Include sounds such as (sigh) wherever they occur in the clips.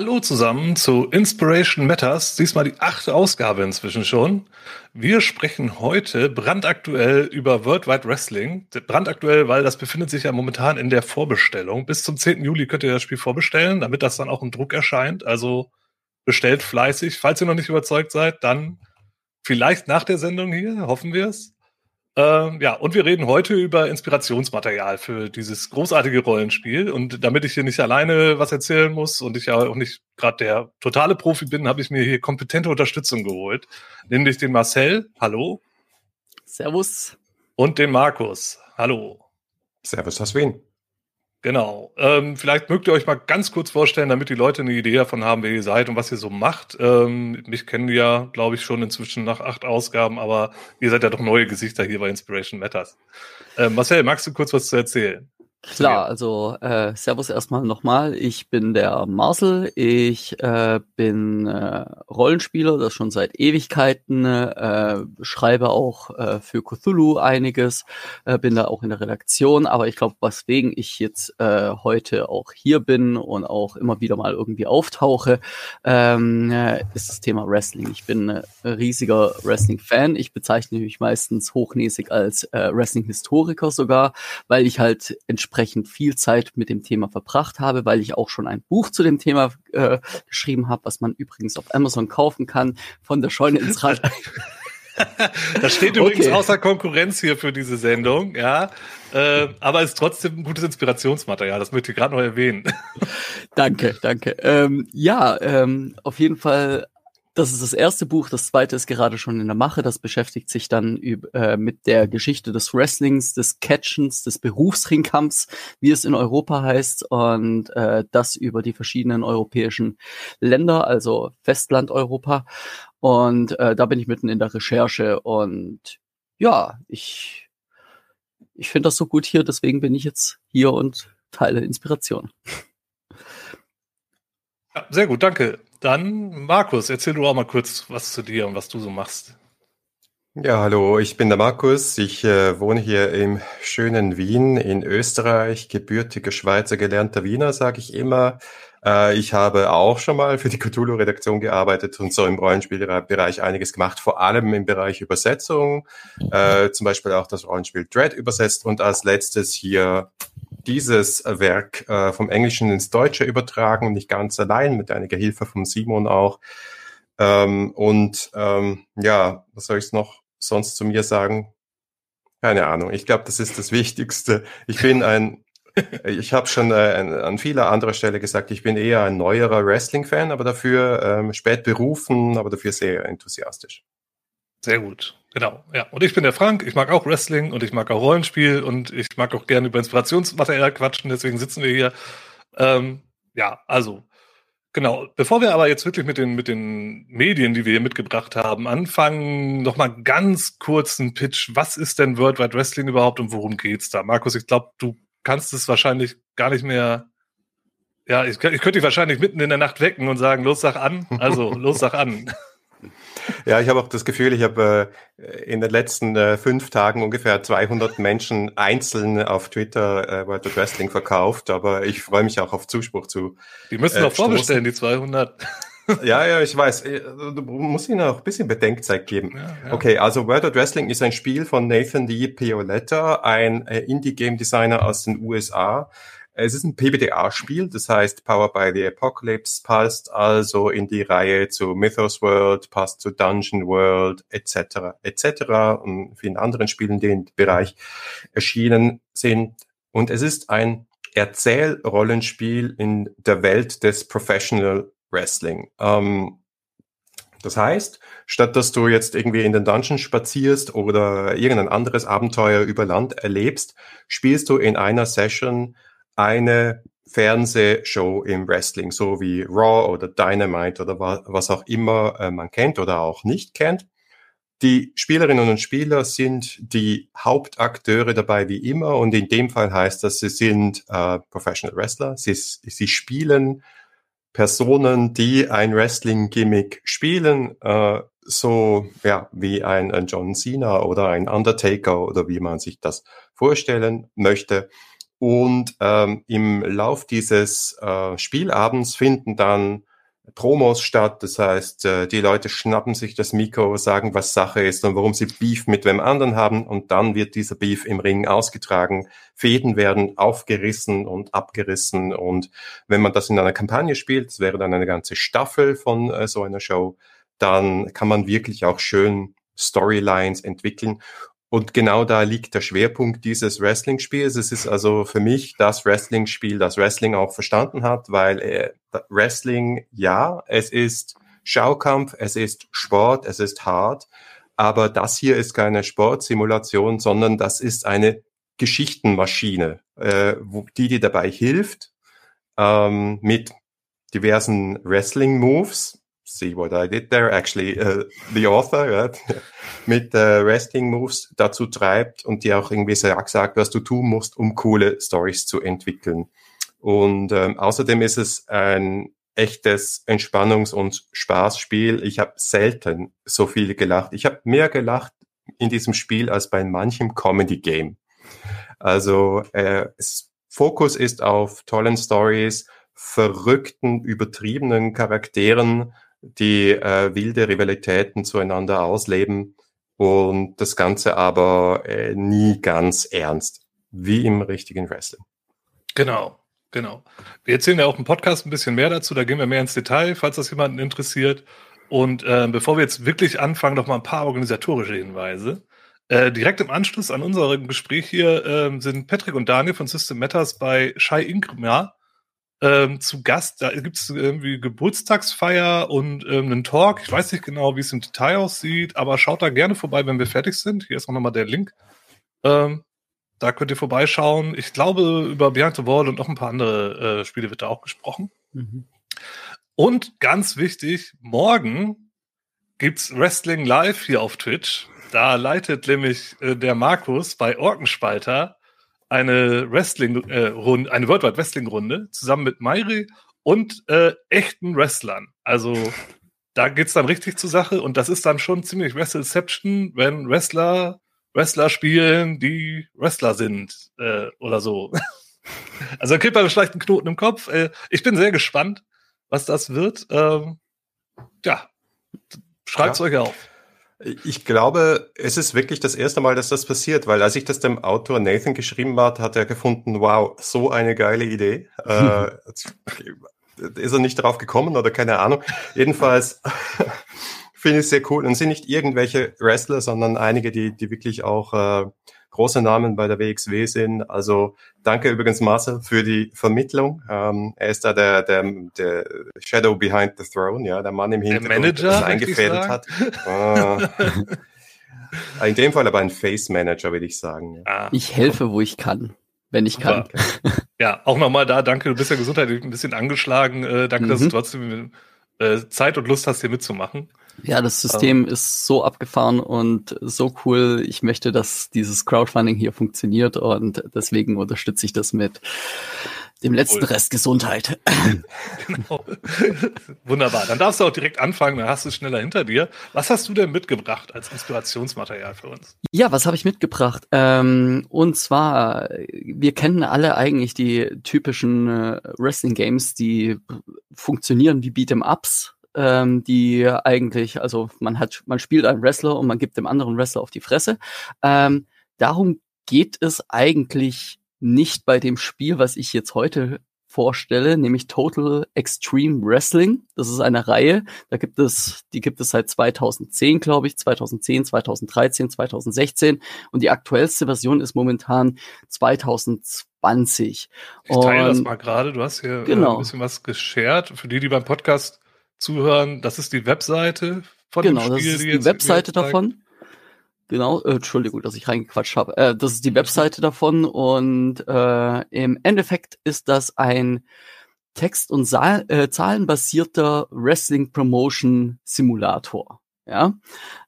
Hallo zusammen zu Inspiration Matters, diesmal die achte Ausgabe inzwischen schon. Wir sprechen heute brandaktuell über Worldwide Wrestling. Brandaktuell, weil das befindet sich ja momentan in der Vorbestellung. Bis zum 10. Juli könnt ihr das Spiel vorbestellen, damit das dann auch im Druck erscheint. Also bestellt fleißig. Falls ihr noch nicht überzeugt seid, dann vielleicht nach der Sendung hier, hoffen wir es. Ähm, ja, und wir reden heute über Inspirationsmaterial für dieses großartige Rollenspiel. Und damit ich hier nicht alleine was erzählen muss und ich ja auch nicht gerade der totale Profi bin, habe ich mir hier kompetente Unterstützung geholt. Nämlich den Marcel, hallo. Servus. Und den Markus, hallo. Servus aus Wien. Genau. Ähm, vielleicht mögt ihr euch mal ganz kurz vorstellen, damit die Leute eine Idee davon haben, wer ihr seid und was ihr so macht. Ähm, mich kennen die ja, glaube ich, schon inzwischen nach acht Ausgaben, aber ihr seid ja doch neue Gesichter hier bei Inspiration Matters. Ähm, Marcel, magst du kurz was zu erzählen? Klar, also äh, Servus erstmal nochmal. Ich bin der Marcel. Ich äh, bin äh, Rollenspieler, das schon seit Ewigkeiten. Äh, schreibe auch äh, für Cthulhu einiges. Äh, bin da auch in der Redaktion. Aber ich glaube, weswegen ich jetzt äh, heute auch hier bin und auch immer wieder mal irgendwie auftauche, ähm, äh, ist das Thema Wrestling. Ich bin äh, riesiger Wrestling-Fan. Ich bezeichne mich meistens hochnäsig als äh, Wrestling-Historiker sogar, weil ich halt entsprechend entsprechend viel Zeit mit dem Thema verbracht habe, weil ich auch schon ein Buch zu dem Thema äh, geschrieben habe, was man übrigens auf Amazon kaufen kann, von der Scheune ins Rad. (laughs) das steht übrigens okay. außer Konkurrenz hier für diese Sendung, ja. Äh, aber ist trotzdem ein gutes Inspirationsmaterial, das möchte ich gerade noch erwähnen. danke, danke. Ähm, ja, ähm, auf jeden Fall das ist das erste Buch. Das zweite ist gerade schon in der Mache. Das beschäftigt sich dann äh, mit der Geschichte des Wrestlings, des Catchens, des Berufsringkampfs, wie es in Europa heißt, und äh, das über die verschiedenen europäischen Länder, also Festland Europa. Und äh, da bin ich mitten in der Recherche und ja, ich, ich finde das so gut hier, deswegen bin ich jetzt hier und teile Inspiration. Ja, sehr gut, danke. Dann, Markus, erzähl du auch mal kurz was zu dir und was du so machst. Ja, hallo, ich bin der Markus. Ich äh, wohne hier im schönen Wien in Österreich, gebürtiger Schweizer, gelernter Wiener, sage ich immer. Äh, ich habe auch schon mal für die Cthulhu-Redaktion gearbeitet und so im Rollenspielbereich einiges gemacht, vor allem im Bereich Übersetzung, äh, zum Beispiel auch das Rollenspiel Dread übersetzt und als letztes hier dieses Werk äh, vom Englischen ins Deutsche übertragen, nicht ganz allein, mit einiger Hilfe von Simon auch. Ähm, und ähm, ja, was soll ich noch sonst zu mir sagen? Keine Ahnung. Ich glaube, das ist das Wichtigste. Ich bin ein, ich habe schon äh, an vieler anderer Stelle gesagt, ich bin eher ein neuerer Wrestling-Fan, aber dafür ähm, spät berufen, aber dafür sehr enthusiastisch. Sehr gut. Genau, ja. Und ich bin der Frank, ich mag auch Wrestling und ich mag auch Rollenspiel und ich mag auch gerne über Inspirationsmaterial quatschen, deswegen sitzen wir hier. Ähm, ja, also, genau. Bevor wir aber jetzt wirklich mit den, mit den Medien, die wir hier mitgebracht haben, anfangen, nochmal ganz kurzen Pitch. Was ist denn World Wide Wrestling überhaupt und worum geht's da? Markus, ich glaube, du kannst es wahrscheinlich gar nicht mehr ja, ich, ich könnte dich wahrscheinlich mitten in der Nacht wecken und sagen, los, sag an. Also, (laughs) los, sag an. Ja, ich habe auch das Gefühl, ich habe äh, in den letzten äh, fünf Tagen ungefähr 200 Menschen einzeln auf Twitter äh, World of Wrestling verkauft, aber ich freue mich auch auf Zuspruch zu. Die müssen doch äh, vorbestellen, die 200. ja, ja, ich weiß. Äh, du musst ihnen auch ein bisschen Bedenkzeit geben. Ja, ja. Okay, also World of Wrestling ist ein Spiel von Nathan D. Pioletta, ein äh, Indie-Game-Designer aus den USA, es ist ein PBTA-Spiel, das heißt Power by the Apocalypse, passt also in die Reihe zu Mythos World, passt zu Dungeon World, etc., etc. und vielen anderen Spielen, die im Bereich erschienen sind. Und es ist ein Erzählrollenspiel in der Welt des Professional Wrestling. Ähm, das heißt, statt dass du jetzt irgendwie in den Dungeon spazierst oder irgendein anderes Abenteuer über Land erlebst, spielst du in einer Session eine Fernsehshow im Wrestling, so wie Raw oder Dynamite oder was auch immer äh, man kennt oder auch nicht kennt. Die Spielerinnen und Spieler sind die Hauptakteure dabei wie immer und in dem Fall heißt das, sie sind äh, Professional Wrestler. Sie, sie spielen Personen, die ein Wrestling-Gimmick spielen, äh, so ja wie ein, ein John Cena oder ein Undertaker oder wie man sich das vorstellen möchte. Und ähm, im Lauf dieses äh, Spielabends finden dann Promos statt. Das heißt, äh, die Leute schnappen sich das Mikro, sagen, was Sache ist und warum sie Beef mit wem anderen haben. Und dann wird dieser Beef im Ring ausgetragen. Fäden werden aufgerissen und abgerissen. Und wenn man das in einer Kampagne spielt, das wäre dann eine ganze Staffel von äh, so einer Show, dann kann man wirklich auch schön Storylines entwickeln. Und genau da liegt der Schwerpunkt dieses Wrestling-Spiels. Es ist also für mich das Wrestling-Spiel, das Wrestling auch verstanden hat, weil äh, Wrestling, ja, es ist Schaukampf, es ist Sport, es ist hart, aber das hier ist keine Sportsimulation, sondern das ist eine Geschichtenmaschine, äh, wo, die dir dabei hilft, ähm, mit diversen Wrestling-Moves, see what I did there, actually uh, the author, right? (laughs) mit äh, Wrestling Moves dazu treibt und dir auch irgendwie sagt, was du tun musst, um coole Stories zu entwickeln. Und ähm, außerdem ist es ein echtes Entspannungs- und Spaßspiel. Ich habe selten so viel gelacht. Ich habe mehr gelacht in diesem Spiel als bei manchem Comedy-Game. Also äh, es, Fokus ist auf tollen Stories, verrückten, übertriebenen Charakteren, die äh, wilde Rivalitäten zueinander ausleben und das Ganze aber äh, nie ganz ernst, wie im richtigen Wrestling. Genau, genau. Wir erzählen ja auch im Podcast ein bisschen mehr dazu, da gehen wir mehr ins Detail, falls das jemanden interessiert. Und äh, bevor wir jetzt wirklich anfangen, noch mal ein paar organisatorische Hinweise. Äh, direkt im Anschluss an unserem Gespräch hier äh, sind Patrick und Daniel von System Matters bei Shai Inkma ähm, zu Gast. Da gibt es irgendwie Geburtstagsfeier und ähm, einen Talk. Ich weiß nicht genau, wie es im Detail aussieht, aber schaut da gerne vorbei, wenn wir fertig sind. Hier ist auch nochmal der Link. Ähm, da könnt ihr vorbeischauen. Ich glaube, über Beyond the Wall und noch ein paar andere äh, Spiele wird da auch gesprochen. Mhm. Und ganz wichtig, morgen gibt's Wrestling Live hier auf Twitch. Da leitet nämlich äh, der Markus bei Orkenspalter eine Wrestling äh, Runde, eine Worldwide Wrestling Runde zusammen mit Mairi und äh, echten Wrestlern. Also da geht's dann richtig zur Sache und das ist dann schon ziemlich Wrestleception, wenn Wrestler Wrestler spielen, die Wrestler sind äh, oder so. (laughs) also da kriegt man vielleicht einen Knoten im Kopf. Äh, ich bin sehr gespannt, was das wird. Ähm, ja, schreibt's ja. euch auf. Ich glaube, es ist wirklich das erste Mal, dass das passiert, weil als ich das dem Autor Nathan geschrieben hat, hat er gefunden, wow, so eine geile Idee. (laughs) äh, ist er nicht drauf gekommen oder keine Ahnung. Jedenfalls finde ich es sehr cool und sind nicht irgendwelche Wrestler, sondern einige, die, die wirklich auch äh, große Namen bei der WXW sind. Also danke übrigens Marcel für die Vermittlung. Ähm, er ist da der, der, der Shadow behind the throne, ja, der Mann im Hintergrund, der Manager, das eingefädelt hat. Ah. In dem Fall aber ein Face Manager, würde ich sagen. Ja. Ah. Ich helfe, wo ich kann, wenn ich kann. Okay. Ja, auch nochmal da, danke, du bist ja gesundheitlich ein bisschen angeschlagen. Äh, danke, mhm. dass du trotzdem äh, Zeit und Lust hast, hier mitzumachen. Ja, das System um. ist so abgefahren und so cool. Ich möchte, dass dieses Crowdfunding hier funktioniert und deswegen unterstütze ich das mit dem letzten cool. Rest Gesundheit. genau. Wunderbar. Dann darfst du auch direkt anfangen, dann hast du es schneller hinter dir. Was hast du denn mitgebracht als Inspirationsmaterial für uns? Ja, was habe ich mitgebracht? Ähm, und zwar, wir kennen alle eigentlich die typischen äh, Wrestling-Games, die funktionieren wie Beat'em-Ups ähm, die eigentlich, also man hat, man spielt einen Wrestler und man gibt dem anderen Wrestler auf die Fresse. Ähm, darum geht es eigentlich nicht bei dem Spiel, was ich jetzt heute vorstelle, nämlich Total Extreme Wrestling. Das ist eine Reihe, da gibt es, die gibt es seit 2010, glaube ich, 2010, 2013, 2016 und die aktuellste Version ist momentan 2020. Ich teile und, das mal gerade, du hast hier genau. ein bisschen was geshared. Für die, die beim Podcast zuhören, das ist die Webseite von genau, dem Spiel. Genau, das ist die, die Webseite davon. Genau, äh, Entschuldigung, dass ich reingequatscht habe. Äh, das ist die Webseite davon und äh, im Endeffekt ist das ein Text- und Sa äh, Zahlenbasierter Wrestling Promotion Simulator. Ja,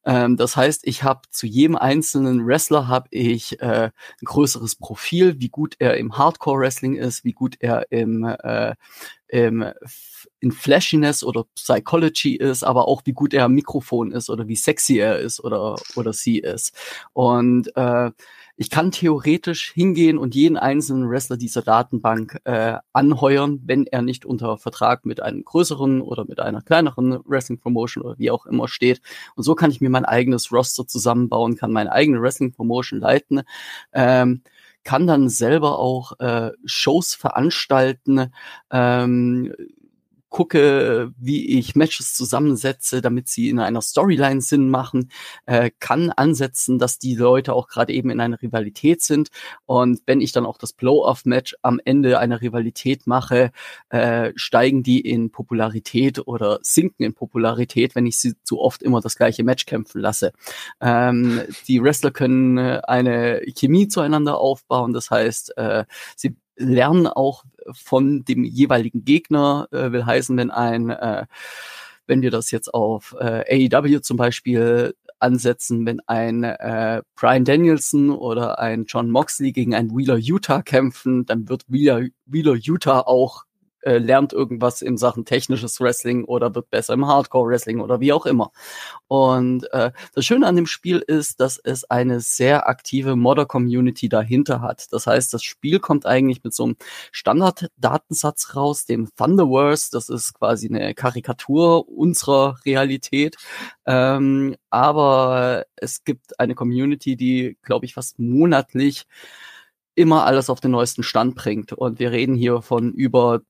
ähm, das heißt, ich habe zu jedem einzelnen Wrestler habe ich äh, ein größeres Profil, wie gut er im Hardcore Wrestling ist, wie gut er im, äh, im in Flashiness oder Psychology ist, aber auch wie gut er am Mikrofon ist oder wie sexy er ist oder oder sie ist. Und äh, ich kann theoretisch hingehen und jeden einzelnen Wrestler dieser Datenbank äh, anheuern, wenn er nicht unter Vertrag mit einem größeren oder mit einer kleineren Wrestling Promotion oder wie auch immer steht. Und so kann ich mir mein eigenes Roster zusammenbauen, kann meine eigene Wrestling Promotion leiten. Ähm, kann dann selber auch äh, Shows veranstalten, ähm, gucke, wie ich Matches zusammensetze, damit sie in einer Storyline Sinn machen, äh, kann ansetzen, dass die Leute auch gerade eben in einer Rivalität sind. Und wenn ich dann auch das Blow-off-Match am Ende einer Rivalität mache, äh, steigen die in Popularität oder sinken in Popularität, wenn ich sie zu oft immer das gleiche Match kämpfen lasse. Ähm, die Wrestler können äh, eine Chemie zueinander aufbauen, das heißt, äh, sie lernen auch von dem jeweiligen Gegner, äh, will heißen, wenn ein, äh, wenn wir das jetzt auf äh, AEW zum Beispiel ansetzen, wenn ein äh, Brian Danielson oder ein John Moxley gegen ein Wheeler Utah kämpfen, dann wird Wheeler, Wheeler Utah auch äh, lernt irgendwas in Sachen technisches Wrestling oder wird besser im Hardcore-Wrestling oder wie auch immer. Und äh, das Schöne an dem Spiel ist, dass es eine sehr aktive Modder-Community dahinter hat. Das heißt, das Spiel kommt eigentlich mit so einem Standard-Datensatz raus, dem Thunderverse. Das ist quasi eine Karikatur unserer Realität. Ähm, aber es gibt eine Community, die, glaube ich, fast monatlich immer alles auf den neuesten Stand bringt. Und wir reden hier von über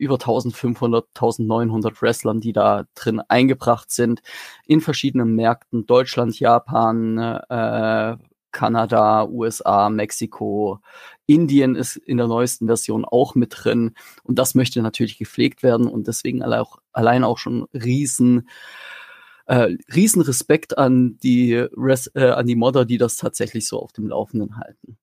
über 1500, 1900 Wrestlern, die da drin eingebracht sind, in verschiedenen Märkten, Deutschland, Japan, äh, Kanada, USA, Mexiko, Indien ist in der neuesten Version auch mit drin und das möchte natürlich gepflegt werden und deswegen auch, allein auch schon riesen äh, riesen Respekt an die Res äh, an die Modder, die das tatsächlich so auf dem Laufenden halten.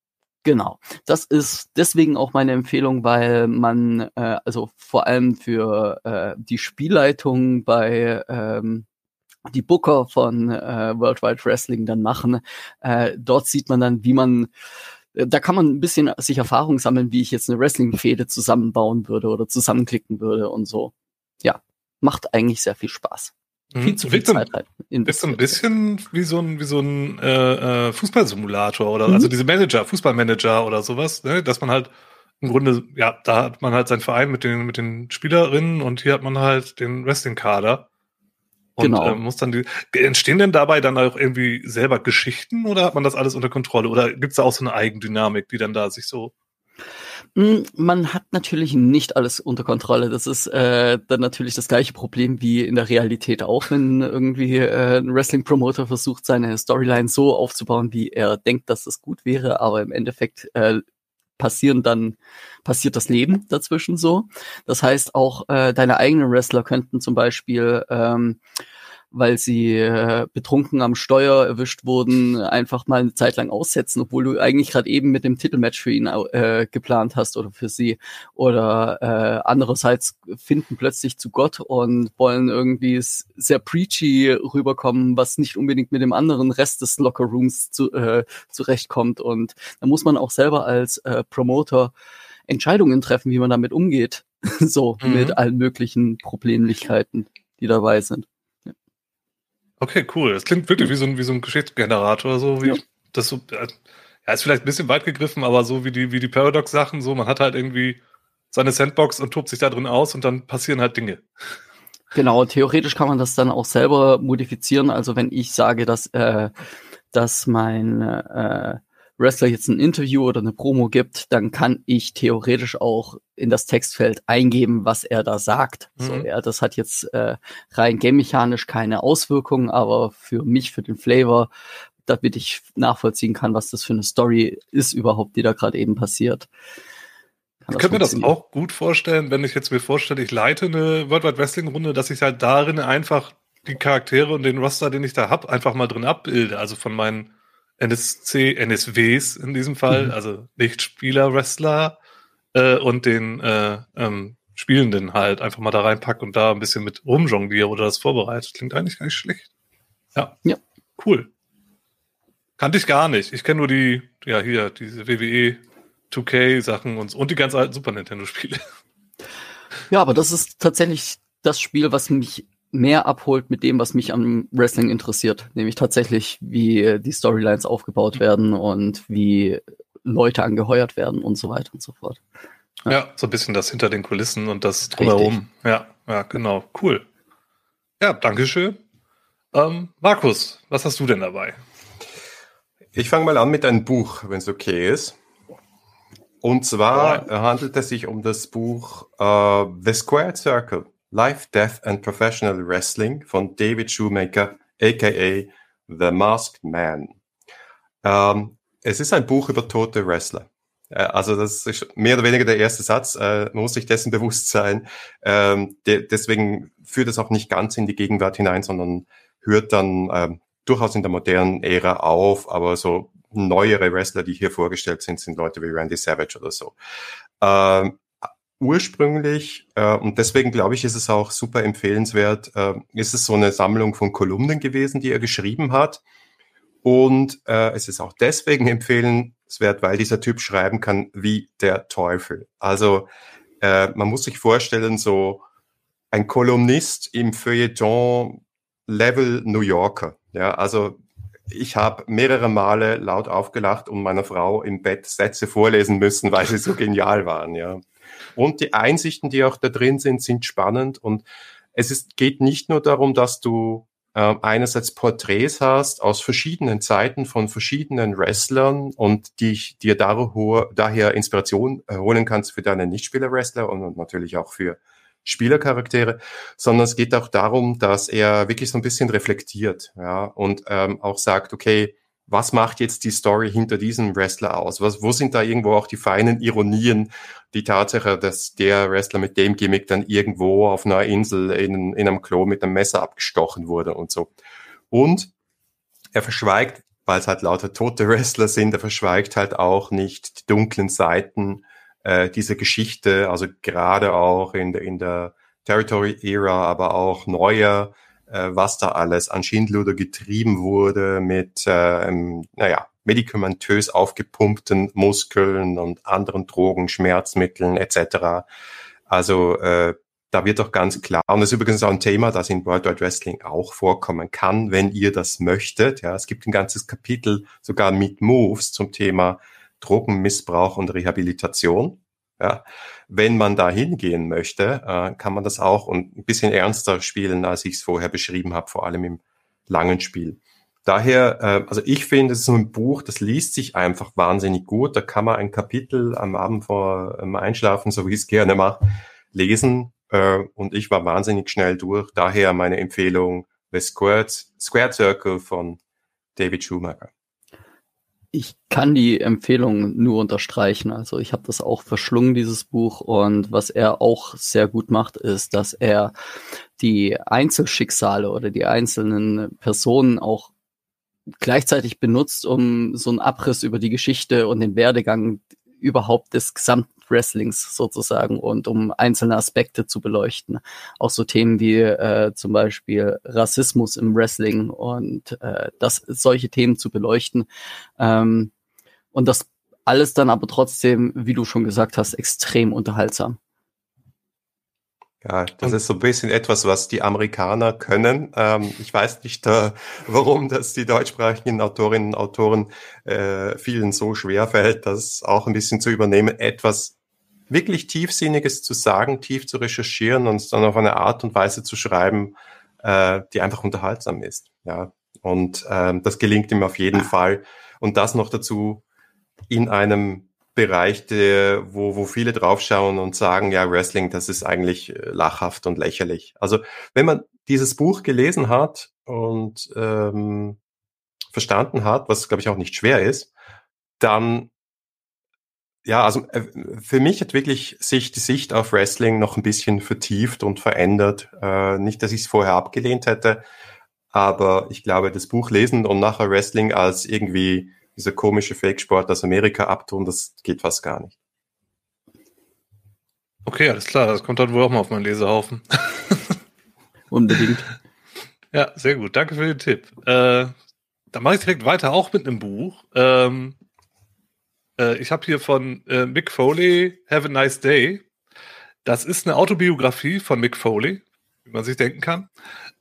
Genau. Das ist deswegen auch meine Empfehlung, weil man, äh, also vor allem für äh, die Spielleitung bei ähm, die Booker von äh, World Wide Wrestling dann machen. Äh, dort sieht man dann, wie man äh, da kann man ein bisschen sich Erfahrung sammeln, wie ich jetzt eine Wrestling-Fehde zusammenbauen würde oder zusammenklicken würde und so. Ja, macht eigentlich sehr viel Spaß. Mhm. Viel zu viel Zeit rein. Ist so ein bisschen wie so ein, wie so ein äh, äh, Fußballsimulator oder mhm. also diese Manager, Fußballmanager oder sowas, ne? dass man halt im Grunde, ja, da hat man halt seinen Verein mit den, mit den Spielerinnen und hier hat man halt den Wrestling-Kader. Und genau. äh, muss dann die, entstehen denn dabei dann auch irgendwie selber Geschichten oder hat man das alles unter Kontrolle? Oder gibt es da auch so eine Eigendynamik, die dann da sich so man hat natürlich nicht alles unter Kontrolle. Das ist äh, dann natürlich das gleiche Problem wie in der Realität auch, wenn irgendwie äh, ein Wrestling-Promoter versucht, seine Storyline so aufzubauen, wie er denkt, dass es gut wäre, aber im Endeffekt äh, passieren dann passiert das Leben dazwischen so. Das heißt auch äh, deine eigenen Wrestler könnten zum Beispiel ähm, weil sie äh, betrunken am Steuer erwischt wurden, einfach mal eine Zeit lang aussetzen, obwohl du eigentlich gerade eben mit dem Titelmatch für ihn äh, geplant hast oder für sie. Oder äh, andererseits finden plötzlich zu Gott und wollen irgendwie sehr preachy rüberkommen, was nicht unbedingt mit dem anderen Rest des Lockerrooms zu, äh, zurechtkommt. Und da muss man auch selber als äh, Promoter Entscheidungen treffen, wie man damit umgeht. (laughs) so mhm. mit allen möglichen Problemlichkeiten, die dabei sind. Okay, cool. Das klingt wirklich wie so ein, wie so ein Geschichtsgenerator, so wie ja. das so, ja, ist vielleicht ein bisschen weit gegriffen, aber so wie die, wie die Paradox-Sachen, so, man hat halt irgendwie seine Sandbox und tobt sich da drin aus und dann passieren halt Dinge. Genau, theoretisch kann man das dann auch selber modifizieren. Also wenn ich sage, dass, äh, dass mein äh, Wrestler jetzt ein Interview oder eine Promo gibt, dann kann ich theoretisch auch in das Textfeld eingeben, was er da sagt. Mhm. So, ja, das hat jetzt äh, rein game-mechanisch keine Auswirkungen, aber für mich, für den Flavor, damit ich nachvollziehen kann, was das für eine Story ist überhaupt, die da gerade eben passiert. Ich könnte mir das auch gut vorstellen, wenn ich jetzt mir vorstelle, ich leite eine World Wide Wrestling Runde, dass ich halt darin einfach die Charaktere und den Roster, den ich da hab, einfach mal drin abbilde. Also von meinen NSC, NSWs in diesem Fall, mhm. also nicht Spieler-Wrestler äh, und den äh, ähm, Spielenden halt einfach mal da reinpack und da ein bisschen mit rumjongliere oder das vorbereitet. Klingt eigentlich gar nicht schlecht. Ja. Ja. Cool. Kannte ich gar nicht. Ich kenne nur die, ja, hier, diese WWE 2K-Sachen und, und die ganz alten Super Nintendo-Spiele. Ja, aber das ist tatsächlich das Spiel, was mich mehr abholt mit dem, was mich am Wrestling interessiert, nämlich tatsächlich, wie die Storylines aufgebaut werden und wie Leute angeheuert werden und so weiter und so fort. Ja, ja so ein bisschen das hinter den Kulissen und das drumherum. Ja, ja, genau. Cool. Ja, Dankeschön. Ähm, Markus, was hast du denn dabei? Ich fange mal an mit einem Buch, wenn es okay ist. Und zwar ja. handelt es sich um das Buch uh, The Squared Circle, Life, Death and Professional Wrestling von David Shoemaker, aka The Masked Man. Ähm, es ist ein Buch über tote Wrestler. Äh, also das ist mehr oder weniger der erste Satz. Äh, man muss sich dessen (laughs) bewusst sein. Ähm, de deswegen führt es auch nicht ganz in die Gegenwart hinein, sondern hört dann ähm, durchaus in der modernen Ära auf. Aber so neuere Wrestler, die hier vorgestellt sind, sind Leute wie Randy Savage oder so. Ähm, ursprünglich, äh, und deswegen glaube ich, ist es auch super empfehlenswert, äh, ist es so eine Sammlung von Kolumnen gewesen, die er geschrieben hat. Und äh, es ist auch deswegen (laughs) empfehlenswert, weil dieser Typ schreiben kann wie der Teufel. Also äh, man muss sich vorstellen, so ein Kolumnist im Feuilleton Level New Yorker. Ja, also ich habe mehrere Male laut aufgelacht und meiner Frau im Bett Sätze vorlesen müssen, weil sie so genial waren. Ja. Und die Einsichten, die auch da drin sind, sind spannend. Und es ist, geht nicht nur darum, dass du äh, einerseits Porträts hast aus verschiedenen Zeiten von verschiedenen Wrestlern und dich dir daher Inspiration holen kannst für deine Nichtspieler-Wrestler und natürlich auch für Spielercharaktere, sondern es geht auch darum, dass er wirklich so ein bisschen reflektiert, ja, und ähm, auch sagt, okay, was macht jetzt die Story hinter diesem Wrestler aus? Was, wo sind da irgendwo auch die feinen Ironien? Die Tatsache, dass der Wrestler mit dem Gimmick dann irgendwo auf einer Insel in, in einem Klo mit einem Messer abgestochen wurde und so. Und er verschweigt, weil es halt lauter tote Wrestler sind, er verschweigt halt auch nicht die dunklen Seiten äh, dieser Geschichte, also gerade auch in der, in der Territory-Ära, aber auch neuer was da alles an Schindluder getrieben wurde mit, äh, naja, medikamentös aufgepumpten Muskeln und anderen Drogen, Schmerzmitteln etc. Also äh, da wird doch ganz klar, und das ist übrigens auch ein Thema, das in World Wide Wrestling auch vorkommen kann, wenn ihr das möchtet. Ja, es gibt ein ganzes Kapitel sogar mit Moves zum Thema Drogenmissbrauch und Rehabilitation. Ja, wenn man da hingehen möchte, äh, kann man das auch und ein bisschen ernster spielen, als ich es vorher beschrieben habe, vor allem im langen Spiel. Daher, äh, also ich finde, es ist so ein Buch, das liest sich einfach wahnsinnig gut. Da kann man ein Kapitel am Abend vor ähm, Einschlafen, so wie ich es gerne mache, lesen. Äh, und ich war wahnsinnig schnell durch. Daher meine Empfehlung The Squared, Squared Circle von David Schumacher. Ich kann die Empfehlung nur unterstreichen. Also ich habe das auch verschlungen, dieses Buch. Und was er auch sehr gut macht, ist, dass er die Einzelschicksale oder die einzelnen Personen auch gleichzeitig benutzt, um so einen Abriss über die Geschichte und den Werdegang überhaupt des gesamten Wrestlings sozusagen und um einzelne Aspekte zu beleuchten. Auch so Themen wie äh, zum Beispiel Rassismus im Wrestling und äh, das solche Themen zu beleuchten. Ähm, und das alles dann aber trotzdem, wie du schon gesagt hast, extrem unterhaltsam. Ja, das ist so ein bisschen etwas, was die Amerikaner können. Ähm, ich weiß nicht, äh, warum das die deutschsprachigen Autorinnen und Autoren äh, vielen so schwer fällt, das auch ein bisschen zu übernehmen, etwas wirklich Tiefsinniges zu sagen, tief zu recherchieren und es dann auf eine Art und Weise zu schreiben, äh, die einfach unterhaltsam ist. Ja, und ähm, das gelingt ihm auf jeden Fall. Und das noch dazu in einem Bereich, der, wo, wo viele draufschauen und sagen, ja, Wrestling, das ist eigentlich äh, lachhaft und lächerlich. Also wenn man dieses Buch gelesen hat und ähm, verstanden hat, was glaube ich auch nicht schwer ist, dann ja, also äh, für mich hat wirklich sich die Sicht auf Wrestling noch ein bisschen vertieft und verändert. Äh, nicht, dass ich es vorher abgelehnt hätte, aber ich glaube, das Buch lesen und nachher Wrestling als irgendwie dieser komische Fake-Sport aus Amerika abtun, das geht fast gar nicht. Okay, alles klar, das kommt dann wohl auch mal auf meinen Lesehaufen. (laughs) Unbedingt. Ja, sehr gut. Danke für den Tipp. Äh, dann mache ich direkt weiter, auch mit einem Buch. Ähm, äh, ich habe hier von äh, Mick Foley, Have a Nice Day. Das ist eine Autobiografie von Mick Foley. wie man sich denken kann.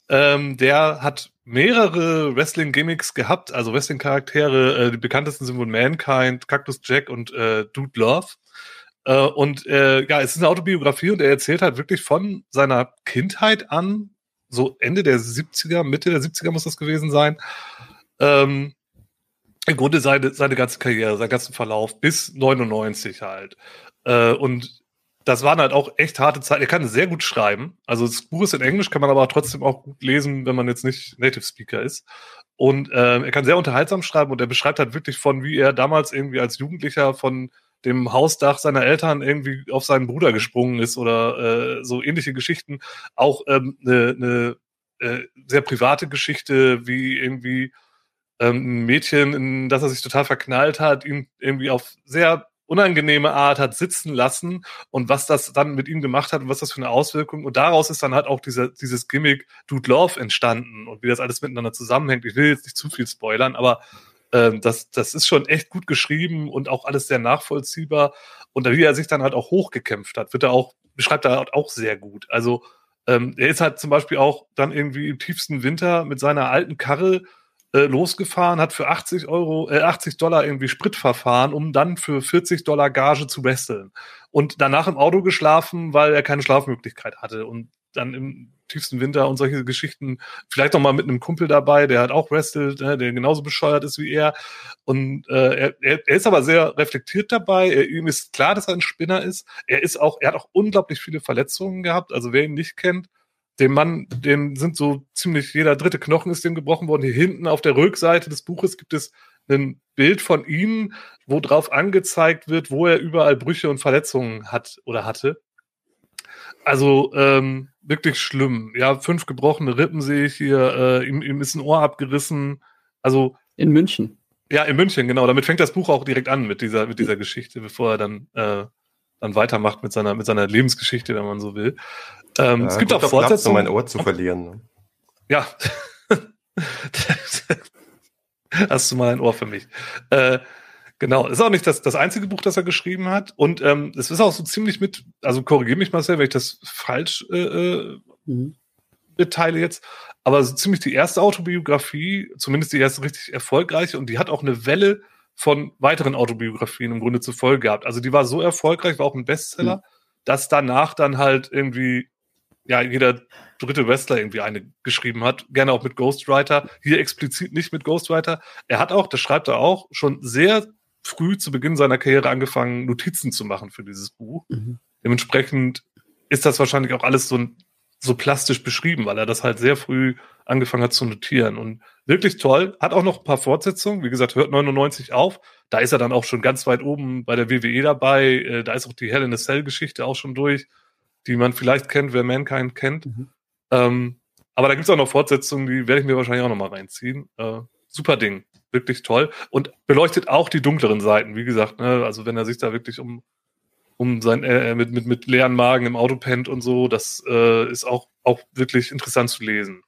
Ähm, der hat mehrere Wrestling-Gimmicks gehabt, also Wrestling-Charaktere. Äh, die bekanntesten sind wohl Mankind, Cactus Jack und äh, Dude Love. Äh, und äh, ja, es ist eine Autobiografie und er erzählt halt wirklich von seiner Kindheit an, so Ende der 70er, Mitte der 70er muss das gewesen sein. Ähm, Im Grunde seine, seine ganze Karriere, seinen ganzen Verlauf bis 99 halt. Äh, und das waren halt auch echt harte Zeiten. Er kann sehr gut schreiben. Also das Buch ist in Englisch, kann man aber trotzdem auch gut lesen, wenn man jetzt nicht Native Speaker ist. Und äh, er kann sehr unterhaltsam schreiben und er beschreibt halt wirklich von, wie er damals irgendwie als Jugendlicher von dem Hausdach seiner Eltern irgendwie auf seinen Bruder gesprungen ist oder äh, so ähnliche Geschichten. Auch ähm, eine ne, äh, sehr private Geschichte, wie irgendwie ähm, Mädchen, in das er sich total verknallt hat, ihn irgendwie auf sehr unangenehme Art hat sitzen lassen und was das dann mit ihm gemacht hat und was das für eine Auswirkung. Und daraus ist dann halt auch dieser, dieses Gimmick Dude Love entstanden und wie das alles miteinander zusammenhängt. Ich will jetzt nicht zu viel spoilern, aber ähm, das, das ist schon echt gut geschrieben und auch alles sehr nachvollziehbar. Und wie er sich dann halt auch hochgekämpft hat, wird er auch, beschreibt er halt auch sehr gut. Also ähm, er ist halt zum Beispiel auch dann irgendwie im tiefsten Winter mit seiner alten Karre äh, losgefahren, hat für 80 Euro, äh, 80 Dollar irgendwie Sprit verfahren, um dann für 40 Dollar Gage zu wresteln. Und danach im Auto geschlafen, weil er keine Schlafmöglichkeit hatte. Und dann im tiefsten Winter und solche Geschichten, vielleicht noch mal mit einem Kumpel dabei, der hat auch wrestelt, ne, der genauso bescheuert ist wie er. Und äh, er, er, ist aber sehr reflektiert dabei. Er, ihm ist klar, dass er ein Spinner ist. Er ist auch, er hat auch unglaublich viele Verletzungen gehabt. Also wer ihn nicht kennt, dem Mann, dem sind so ziemlich jeder dritte Knochen ist dem gebrochen worden. Hier hinten auf der Rückseite des Buches gibt es ein Bild von ihm, wo drauf angezeigt wird, wo er überall Brüche und Verletzungen hat oder hatte. Also ähm, wirklich schlimm. Ja, fünf gebrochene Rippen sehe ich hier. Äh, ihm, ihm ist ein Ohr abgerissen. Also in München. Ja, in München, genau. Damit fängt das Buch auch direkt an mit dieser mit dieser Geschichte, bevor er dann äh, dann weitermacht mit seiner mit seiner Lebensgeschichte, wenn man so will. Ähm, ja, es gibt auch Fortsetzungen. um mein Ohr zu verlieren. Ne? Ja. (laughs) Hast du mal ein Ohr für mich? Äh, genau, ist auch nicht das, das einzige Buch, das er geschrieben hat. Und ähm, es ist auch so ziemlich mit, also korrigiere mich mal sehr, wenn ich das falsch äh, äh, mhm. mitteile jetzt, aber so ziemlich die erste Autobiografie, zumindest die erste richtig erfolgreiche, und die hat auch eine Welle von weiteren Autobiografien im Grunde zur Folge gehabt. Also die war so erfolgreich, war auch ein Bestseller, mhm. dass danach dann halt irgendwie ja, jeder dritte Wrestler irgendwie eine geschrieben hat, gerne auch mit Ghostwriter, hier explizit nicht mit Ghostwriter. Er hat auch, das schreibt er auch, schon sehr früh zu Beginn seiner Karriere angefangen, Notizen zu machen für dieses Buch. Mhm. Dementsprechend ist das wahrscheinlich auch alles so, so plastisch beschrieben, weil er das halt sehr früh angefangen hat zu notieren. Und wirklich toll. Hat auch noch ein paar Fortsetzungen. Wie gesagt, hört 99 auf. Da ist er dann auch schon ganz weit oben bei der WWE dabei. Äh, da ist auch die Hell in a Cell Geschichte auch schon durch die man vielleicht kennt, wer Mankind kennt. Mhm. Ähm, aber da gibt es auch noch Fortsetzungen, die werde ich mir wahrscheinlich auch noch mal reinziehen. Äh, super Ding, wirklich toll. Und beleuchtet auch die dunkleren Seiten, wie gesagt. Ne? Also wenn er sich da wirklich um, um sein, äh, mit, mit, mit leeren Magen im Auto pennt und so, das äh, ist auch, auch wirklich interessant zu lesen.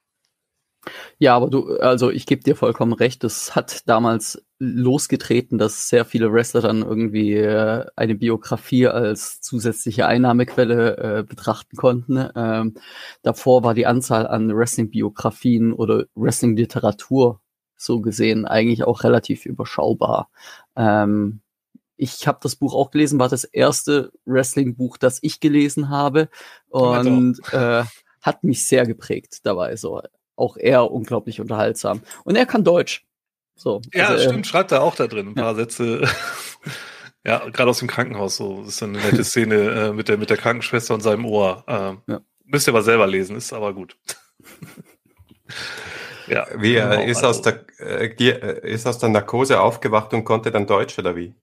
Ja, aber du, also ich gebe dir vollkommen recht, es hat damals losgetreten, dass sehr viele Wrestler dann irgendwie äh, eine Biografie als zusätzliche Einnahmequelle äh, betrachten konnten. Ähm, davor war die Anzahl an Wrestling-Biografien oder Wrestling-Literatur so gesehen eigentlich auch relativ überschaubar. Ähm, ich habe das Buch auch gelesen, war das erste Wrestling-Buch, das ich gelesen habe und äh, hat mich sehr geprägt dabei. So auch er unglaublich unterhaltsam. Und er kann Deutsch. So, ja, also, stimmt, äh, schreibt er auch da drin ein paar ja. Sätze. (laughs) ja, gerade aus dem Krankenhaus so. Das ist eine nette Szene äh, mit, der, mit der Krankenschwester und seinem Ohr. Äh, ja. Müsst ihr aber selber lesen, ist aber gut. (laughs) ja. Wie er genau, ist, also. aus der, äh, äh, ist aus der Narkose aufgewacht und konnte dann Deutsch oder wie?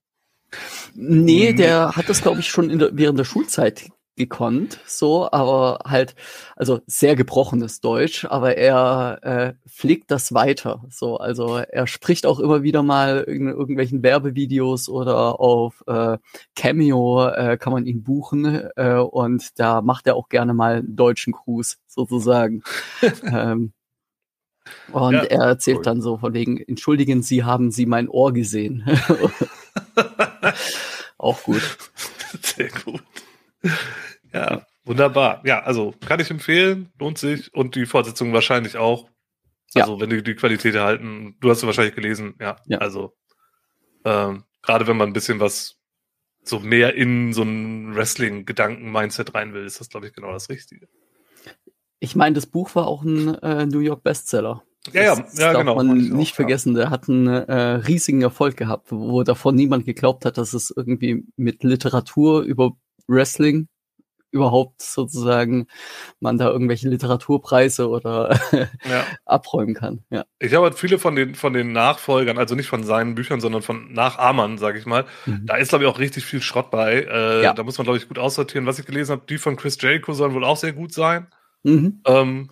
Nee, der hat das, glaube ich, schon der, während der Schulzeit gekonnt, so, aber halt, also sehr gebrochenes Deutsch, aber er äh, pflegt das weiter, so, also er spricht auch immer wieder mal in irgendwelchen Werbevideos oder auf äh, Cameo äh, kann man ihn buchen äh, und da macht er auch gerne mal einen deutschen Gruß sozusagen. (laughs) ähm, und ja, er erzählt cool. dann so von wegen, entschuldigen Sie, haben Sie mein Ohr gesehen? (laughs) (laughs) auch gut. Sehr gut. (laughs) Ja, Wunderbar. Ja, also kann ich empfehlen, lohnt sich und die Fortsetzung wahrscheinlich auch. Also ja. wenn die die Qualität erhalten, du hast sie wahrscheinlich gelesen, ja. ja. Also ähm, gerade wenn man ein bisschen was so mehr in so ein Wrestling-Gedanken-Mindset rein will, ist das, glaube ich, genau das Richtige. Ich meine, das Buch war auch ein äh, New York Bestseller. Ja, ja, das ja, darf genau. man nicht auch, vergessen. Der hat einen äh, riesigen Erfolg gehabt, wo davor niemand geglaubt hat, dass es irgendwie mit Literatur über Wrestling überhaupt sozusagen man da irgendwelche Literaturpreise oder ja. (laughs) abräumen kann. Ja. Ich habe halt viele von den von den Nachfolgern, also nicht von seinen Büchern, sondern von Nachahmern, sage ich mal. Mhm. Da ist glaube ich auch richtig viel Schrott bei. Äh, ja. Da muss man glaube ich gut aussortieren. Was ich gelesen habe, die von Chris Jericho sollen wohl auch sehr gut sein. Mhm. Ähm,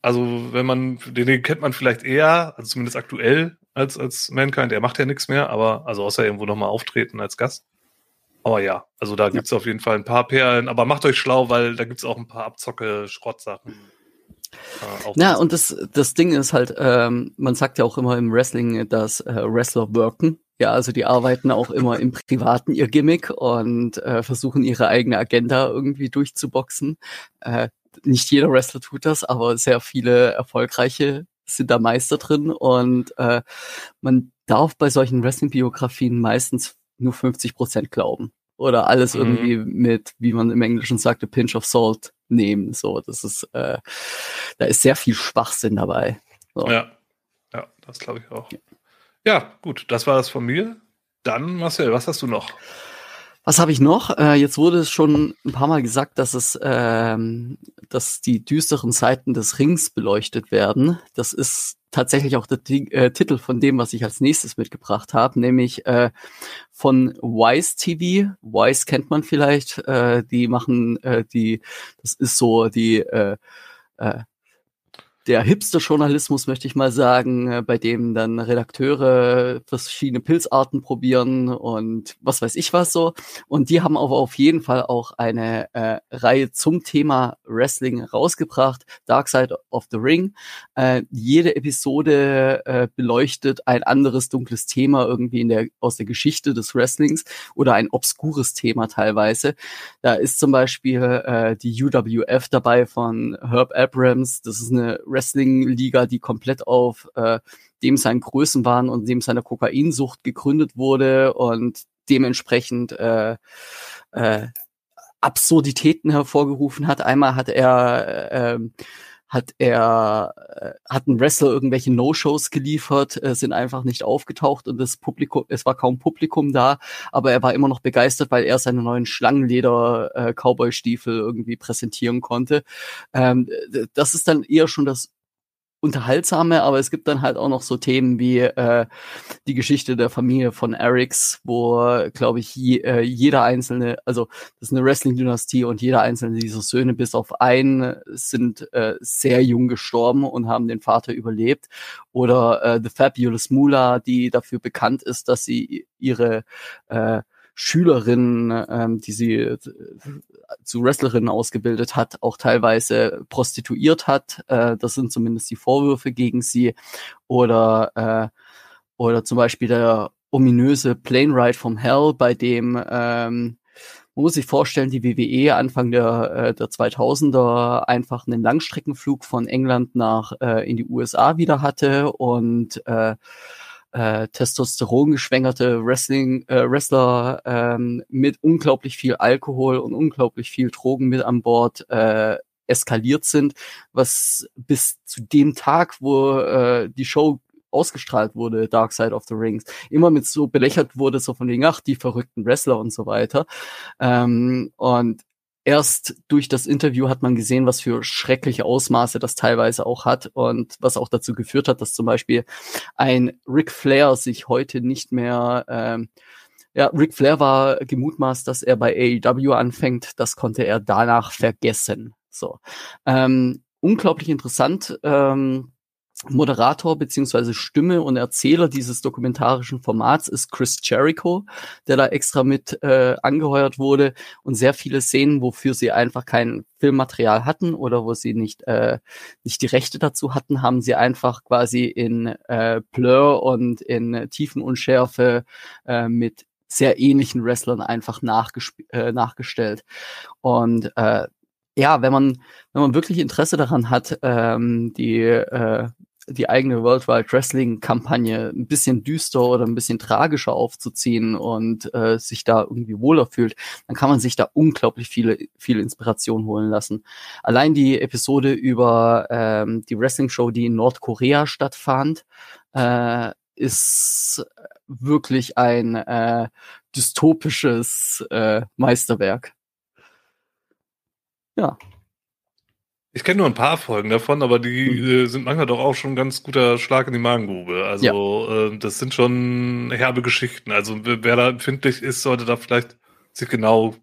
also wenn man den, den kennt man vielleicht eher, also zumindest aktuell als als Mankind. Er macht ja nichts mehr, aber also außer irgendwo noch mal auftreten als Gast. Aber ja, also da gibt es auf jeden Fall ein paar Perlen, aber macht euch schlau, weil da gibt es auch ein paar Abzocke-Schrottsachen. Äh, ja, und das, das Ding ist halt, ähm, man sagt ja auch immer im Wrestling, dass äh, Wrestler worken. Ja, also die arbeiten auch immer im Privaten ihr Gimmick und äh, versuchen ihre eigene Agenda irgendwie durchzuboxen. Äh, nicht jeder Wrestler tut das, aber sehr viele erfolgreiche sind da Meister drin und äh, man darf bei solchen Wrestling-Biografien meistens nur 50 Prozent glauben. Oder alles mhm. irgendwie mit, wie man im Englischen sagt, a pinch of salt nehmen. So, das ist, äh, da ist sehr viel Schwachsinn dabei. So. Ja, ja, das glaube ich auch. Ja, gut, das war das von mir. Dann, Marcel, was hast du noch? Was habe ich noch? Äh, jetzt wurde es schon ein paar Mal gesagt, dass es, ähm, dass die düsteren Seiten des Rings beleuchtet werden. Das ist tatsächlich auch der äh, Titel von dem, was ich als nächstes mitgebracht habe, nämlich äh, von Wise TV. Wise kennt man vielleicht. Äh, die machen äh, die, das ist so die äh, der Hipster-Journalismus, möchte ich mal sagen, äh, bei dem dann Redakteure verschiedene Pilzarten probieren und was weiß ich was so. Und die haben aber auf jeden Fall auch eine äh, Reihe zum Thema Wrestling rausgebracht, Dark Side of the Ring. Äh, jede Episode äh, beleuchtet ein anderes dunkles Thema irgendwie in der, aus der Geschichte des Wrestlings oder ein obskures Thema teilweise. Da ist zum Beispiel äh, die UWF dabei von Herb Abrams. Das ist eine Wrestling-Liga, die komplett auf äh, dem sein Größenwahn und dem seiner Kokainsucht gegründet wurde und dementsprechend äh, äh, Absurditäten hervorgerufen hat. Einmal hat er äh, hat er äh, hat ein Wrestler irgendwelche No-Shows geliefert, äh, sind einfach nicht aufgetaucht und das Publikum, es war kaum Publikum da, aber er war immer noch begeistert, weil er seine neuen Schlangenleder äh, Cowboy-Stiefel irgendwie präsentieren konnte. Ähm, das ist dann eher schon das unterhaltsame, aber es gibt dann halt auch noch so Themen wie äh, die Geschichte der Familie von Erics, wo, glaube ich, je, äh, jeder einzelne, also das ist eine Wrestling-Dynastie und jeder einzelne dieser Söhne bis auf einen sind äh, sehr jung gestorben und haben den Vater überlebt. Oder äh, The Fabulous Moolah, die dafür bekannt ist, dass sie ihre äh, Schülerinnen, ähm, die sie äh, zu Wrestlerinnen ausgebildet hat, auch teilweise prostituiert hat. Äh, das sind zumindest die Vorwürfe gegen sie. Oder, äh, oder zum Beispiel der ominöse Plane Ride from Hell, bei dem ähm, man muss sich vorstellen, die WWE Anfang der, äh, der 2000er einfach einen Langstreckenflug von England nach äh, in die USA wieder hatte und äh, äh, Testosteron geschwängerte Wrestling äh, Wrestler ähm, mit unglaublich viel Alkohol und unglaublich viel Drogen mit an Bord äh, eskaliert sind, was bis zu dem Tag, wo äh, die Show ausgestrahlt wurde, Dark Side of the Rings, immer mit so belächelt wurde, so von wegen, ach, die verrückten Wrestler und so weiter. Ähm, und erst durch das Interview hat man gesehen, was für schreckliche Ausmaße das teilweise auch hat und was auch dazu geführt hat, dass zum Beispiel ein Ric Flair sich heute nicht mehr ähm, ja, Ric Flair war gemutmaßt, dass er bei AEW anfängt. Das konnte er danach vergessen. So. Ähm, unglaublich interessant. Ähm, Moderator beziehungsweise Stimme und Erzähler dieses dokumentarischen Formats ist Chris Jericho, der da extra mit äh, angeheuert wurde und sehr viele Szenen, wofür sie einfach kein Filmmaterial hatten oder wo sie nicht äh, nicht die Rechte dazu hatten, haben sie einfach quasi in äh, Blur und in Tiefenunschärfe äh, mit sehr ähnlichen Wrestlern einfach äh, nachgestellt. Und äh, ja, wenn man, wenn man wirklich Interesse daran hat, ähm, die, äh, die eigene Worldwide Wrestling Kampagne ein bisschen düster oder ein bisschen tragischer aufzuziehen und äh, sich da irgendwie wohler fühlt, dann kann man sich da unglaublich viele, viele Inspiration holen lassen. Allein die Episode über ähm, die Wrestling Show, die in Nordkorea stattfand, äh, ist wirklich ein äh, dystopisches äh, Meisterwerk. Ja. Ich kenne nur ein paar Folgen davon, aber die mhm. äh, sind manchmal doch auch schon ein ganz guter Schlag in die Magengrube. Also ja. äh, das sind schon herbe Geschichten. Also wer da empfindlich ist, sollte da vielleicht sich genau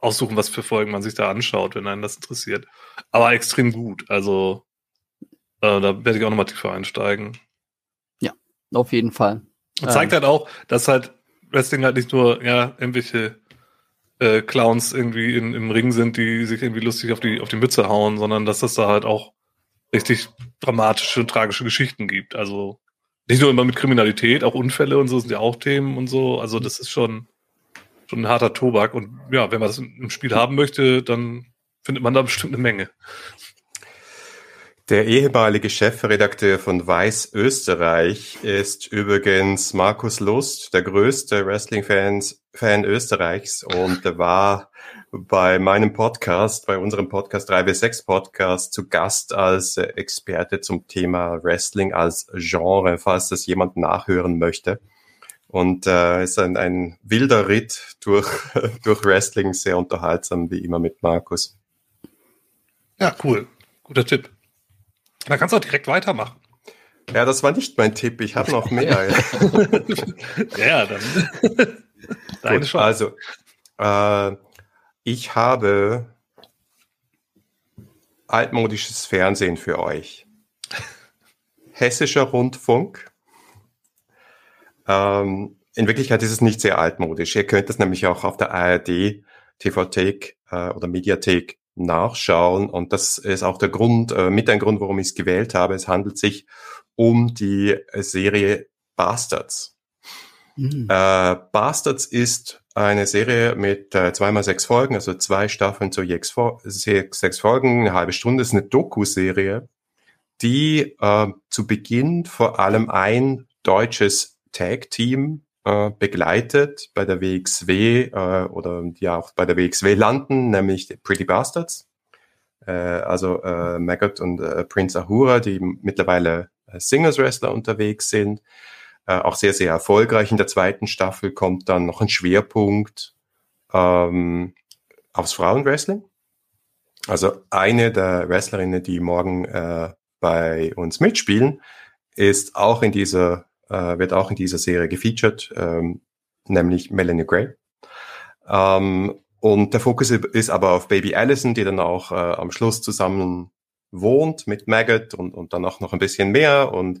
aussuchen, was für Folgen man sich da anschaut, wenn einen das interessiert. Aber extrem gut. Also äh, da werde ich auch nochmal tiefer einsteigen. Ja, auf jeden Fall. Und zeigt ähm. halt auch, dass halt Wrestling halt nicht nur ja irgendwelche äh, Clowns irgendwie in, im Ring sind, die sich irgendwie lustig auf die, auf die Mütze hauen, sondern dass es da halt auch richtig dramatische und tragische Geschichten gibt. Also nicht nur immer mit Kriminalität, auch Unfälle und so sind ja auch Themen und so. Also das ist schon, schon ein harter Tobak. Und ja, wenn man das im Spiel haben möchte, dann findet man da bestimmt eine Menge. Der ehemalige Chefredakteur von Weiß Österreich ist übrigens Markus Lust, der größte Wrestling-Fan Österreichs und war bei meinem Podcast, bei unserem Podcast 3W6 Podcast zu Gast als Experte zum Thema Wrestling als Genre, falls das jemand nachhören möchte. Und äh, ist ein, ein wilder Ritt durch, (laughs) durch Wrestling, sehr unterhaltsam, wie immer mit Markus. Ja, cool. Guter Tipp. Dann kannst du auch direkt weitermachen. Ja, das war nicht mein Tipp. Ich habe noch mehr. ja, (laughs) dann. Deine Gut, also, äh, ich habe altmodisches Fernsehen für euch. Hessischer Rundfunk. Ähm, in Wirklichkeit ist es nicht sehr altmodisch. Ihr könnt das nämlich auch auf der ARD TV-Thek äh, oder Mediathek nachschauen. Und das ist auch der Grund, äh, mit ein Grund, warum ich es gewählt habe. Es handelt sich um die Serie Bastards. Mhm. Äh, Bastards ist eine Serie mit äh, zweimal sechs Folgen, also zwei Staffeln zu sechs, sechs Folgen, eine halbe Stunde. Das ist eine Doku-Serie, die äh, zu Beginn vor allem ein deutsches Tag-Team äh, begleitet bei der WXW äh, oder die auch bei der WXW landen, nämlich die Pretty Bastards. Äh, also äh, Maggot und äh, Prince Ahura, die mittlerweile äh, Singers Wrestler unterwegs sind. Äh, auch sehr, sehr erfolgreich. In der zweiten Staffel kommt dann noch ein Schwerpunkt ähm, aufs Frauenwrestling. Also eine der Wrestlerinnen, die morgen äh, bei uns mitspielen, ist auch in dieser äh, wird auch in dieser Serie gefeatured, ähm, nämlich Melanie Gray. Ähm, und der Fokus ist aber auf Baby Allison, die dann auch äh, am Schluss zusammen wohnt mit Maggot und, und dann auch noch ein bisschen mehr. Und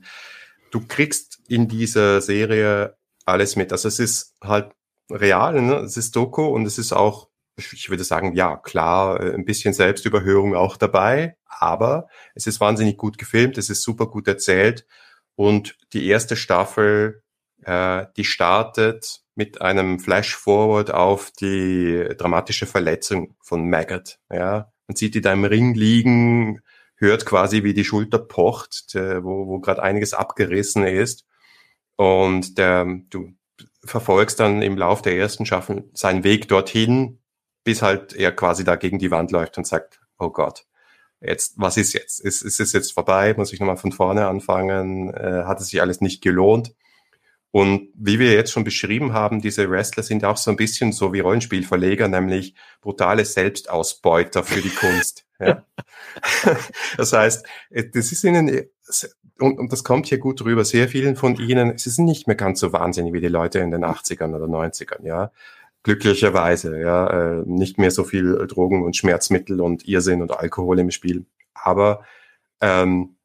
du kriegst in dieser Serie alles mit. Also es ist halt real, ne? es ist Doku und es ist auch, ich würde sagen, ja, klar, äh, ein bisschen Selbstüberhörung auch dabei, aber es ist wahnsinnig gut gefilmt, es ist super gut erzählt und die erste Staffel, äh, die startet mit einem Flash-Forward auf die dramatische Verletzung von Maggot. Ja, man sieht die da im Ring liegen, hört quasi, wie die Schulter pocht, der, wo, wo gerade einiges abgerissen ist. Und der, du verfolgst dann im Lauf der ersten Staffel seinen Weg dorthin, bis halt er quasi da gegen die Wand läuft und sagt, oh Gott, jetzt, was ist jetzt? Ist, ist es jetzt vorbei? Muss ich nochmal von vorne anfangen? Äh, hat es sich alles nicht gelohnt? Und wie wir jetzt schon beschrieben haben, diese Wrestler sind auch so ein bisschen so wie Rollenspielverleger, nämlich brutale Selbstausbeuter für die Kunst. (laughs) Ja. das heißt, äh, das ist ihnen, äh, und, und das kommt hier gut rüber, sehr vielen von ihnen, sie sind nicht mehr ganz so wahnsinnig wie die Leute in den 80ern oder 90ern, ja glücklicherweise, ja, äh, nicht mehr so viel Drogen und Schmerzmittel und Irrsinn und Alkohol im Spiel. Aber ähm,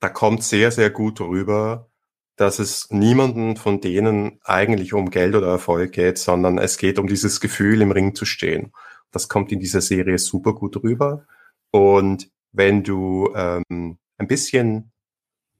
da kommt sehr, sehr gut rüber, dass es niemanden von denen eigentlich um Geld oder Erfolg geht, sondern es geht um dieses Gefühl, im Ring zu stehen. Das kommt in dieser Serie super gut rüber. Und wenn du ähm, ein bisschen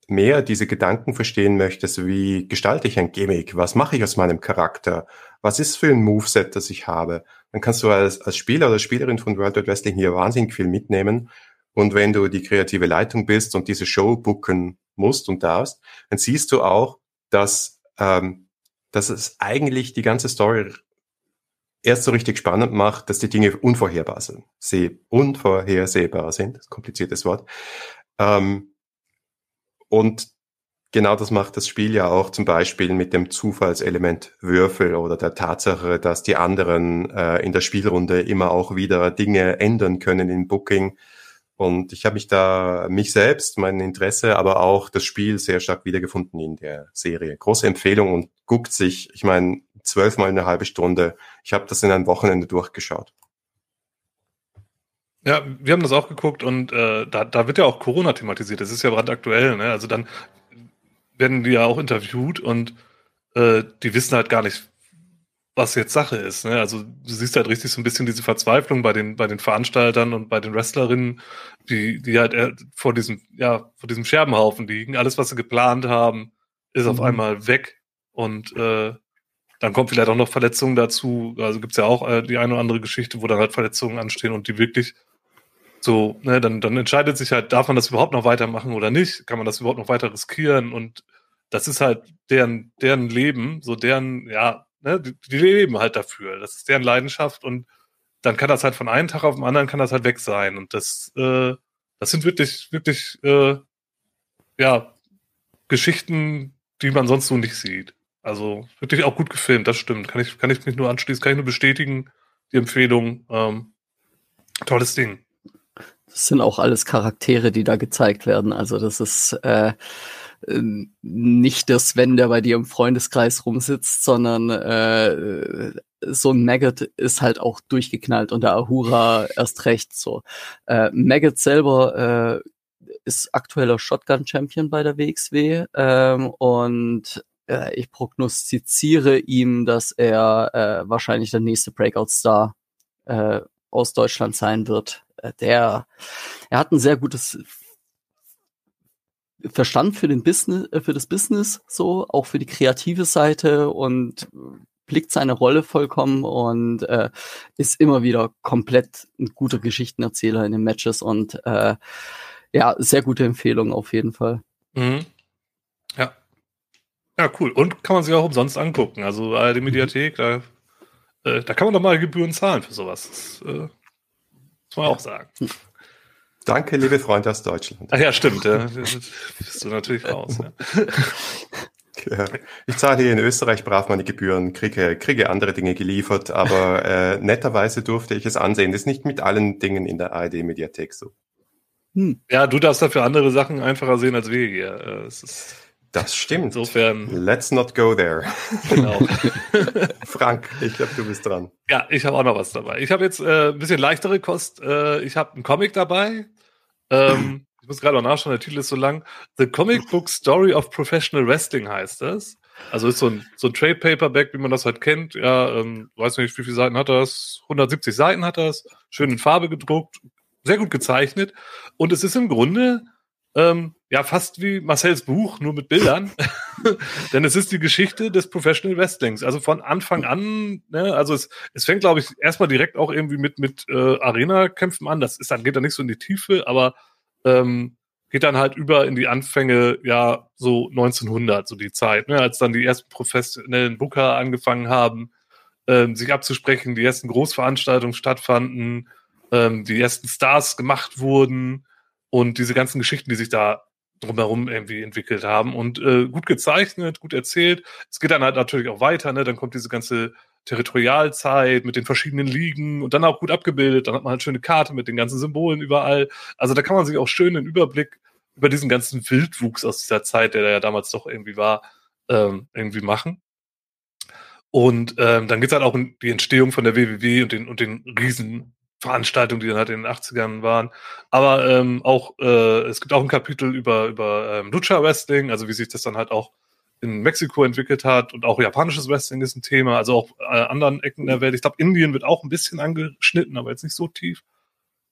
mehr diese Gedanken verstehen möchtest, wie gestalte ich ein Gimmick, was mache ich aus meinem Charakter, was ist für ein Moveset, das ich habe, dann kannst du als, als Spieler oder Spielerin von World Wide Wrestling hier wahnsinnig viel mitnehmen. Und wenn du die kreative Leitung bist und diese Show booken musst und darfst, dann siehst du auch, dass, ähm, dass es eigentlich die ganze Story erst so richtig spannend macht, dass die Dinge unvorhersehbar sind. Sie unvorhersehbar sind, kompliziertes Wort. Ähm, und genau das macht das Spiel ja auch zum Beispiel mit dem Zufallselement Würfel oder der Tatsache, dass die anderen äh, in der Spielrunde immer auch wieder Dinge ändern können im Booking. Und ich habe mich da mich selbst, mein Interesse, aber auch das Spiel sehr stark wiedergefunden in der Serie. Große Empfehlung und guckt sich, ich meine, zwölfmal eine halbe Stunde. Ich habe das in einem Wochenende durchgeschaut. Ja, wir haben das auch geguckt und äh, da, da wird ja auch Corona thematisiert. Das ist ja brandaktuell. Ne? Also dann werden die ja auch interviewt und äh, die wissen halt gar nicht, was jetzt Sache ist. Ne? Also du siehst halt richtig so ein bisschen diese Verzweiflung bei den bei den Veranstaltern und bei den Wrestlerinnen, die die halt vor diesem ja vor diesem Scherbenhaufen liegen. Alles, was sie geplant haben, ist mhm. auf einmal weg und äh, dann kommt vielleicht auch noch Verletzungen dazu. Also gibt's ja auch äh, die eine oder andere Geschichte, wo dann halt Verletzungen anstehen und die wirklich so, ne, dann, dann entscheidet sich halt, darf man das überhaupt noch weitermachen oder nicht? Kann man das überhaupt noch weiter riskieren? Und das ist halt deren, deren Leben, so deren, ja, ne, die, die leben halt dafür. Das ist deren Leidenschaft und dann kann das halt von einem Tag auf den anderen kann das halt weg sein. Und das, äh, das sind wirklich, wirklich, äh, ja, Geschichten, die man sonst so nicht sieht. Also wirklich auch gut gefilmt, das stimmt. Kann ich, kann ich mich nur anschließen, kann ich nur bestätigen, die Empfehlung. Ähm, tolles Ding. Das sind auch alles Charaktere, die da gezeigt werden. Also das ist äh, nicht der Sven, der bei dir im Freundeskreis rumsitzt, sondern äh, so ein Maggot ist halt auch durchgeknallt und der Ahura erst recht so. Äh, Maggot selber äh, ist aktueller Shotgun-Champion bei der WXW ähm, und äh, ich prognostiziere ihm, dass er äh, wahrscheinlich der nächste Breakout-Star äh, aus Deutschland sein wird. Äh, der, er hat ein sehr gutes Verstand für den Business, äh, für das Business, so, auch für die kreative Seite und blickt seine Rolle vollkommen und äh, ist immer wieder komplett ein guter Geschichtenerzähler in den Matches und äh, ja, sehr gute Empfehlung auf jeden Fall. Mhm. Ja. Ja, cool. Und kann man sich auch umsonst angucken. Also ARD Mediathek, da, äh, da kann man doch mal Gebühren zahlen für sowas. Das, äh, muss man auch sagen. Danke, liebe Freunde aus Deutschland. Ach ja, stimmt. Ja. Bist du natürlich raus. Ja. (laughs) Ja. Ich zahle hier in Österreich brav meine Gebühren, kriege, kriege andere Dinge geliefert, aber (laughs) äh, netterweise durfte ich es ansehen. Das ist nicht mit allen Dingen in der ARD-Mediathek so. Hm. Ja, du darfst dafür andere Sachen einfacher sehen als wir hier. Äh, es ist das stimmt. Insofern. Let's not go there. Genau. (laughs) Frank, ich glaube, du bist dran. Ja, ich habe auch noch was dabei. Ich habe jetzt äh, ein bisschen leichtere Kost. Äh, ich habe einen Comic dabei. Ähm, (clears throat) ich muss gerade noch nachschauen, der Titel ist so lang. The Comic Book Story of Professional Wrestling heißt das. Also ist so ein, so ein Trade Paperback, wie man das halt kennt. Ja, ähm, weiß nicht, wie viele Seiten hat das? 170 Seiten hat das. Schön in Farbe gedruckt. Sehr gut gezeichnet. Und es ist im Grunde ähm, ja, fast wie Marcells Buch, nur mit Bildern. (laughs) Denn es ist die Geschichte des Professional Wrestlings. Also von Anfang an, ne, also es, es fängt, glaube ich, erstmal direkt auch irgendwie mit, mit äh, Arena-Kämpfen an. Das ist dann, geht dann nicht so in die Tiefe, aber ähm, geht dann halt über in die Anfänge, ja, so 1900, so die Zeit, ne, als dann die ersten professionellen Booker angefangen haben, ähm, sich abzusprechen, die ersten Großveranstaltungen stattfanden, ähm, die ersten Stars gemacht wurden und diese ganzen Geschichten, die sich da drumherum irgendwie entwickelt haben und äh, gut gezeichnet, gut erzählt. Es geht dann halt natürlich auch weiter, ne? Dann kommt diese ganze Territorialzeit mit den verschiedenen Ligen und dann auch gut abgebildet. Dann hat man halt schöne Karte mit den ganzen Symbolen überall. Also da kann man sich auch schön einen Überblick über diesen ganzen Wildwuchs aus dieser Zeit, der da ja damals doch irgendwie war, ähm, irgendwie machen. Und ähm, dann geht's halt auch um die Entstehung von der WWW und den, und den riesen Veranstaltungen, die dann halt in den 80ern waren. Aber ähm, auch, äh, es gibt auch ein Kapitel über, über ähm, Lucha Wrestling, also wie sich das dann halt auch in Mexiko entwickelt hat und auch japanisches Wrestling ist ein Thema, also auch äh, anderen Ecken der Welt. Ich glaube, Indien wird auch ein bisschen angeschnitten, aber jetzt nicht so tief.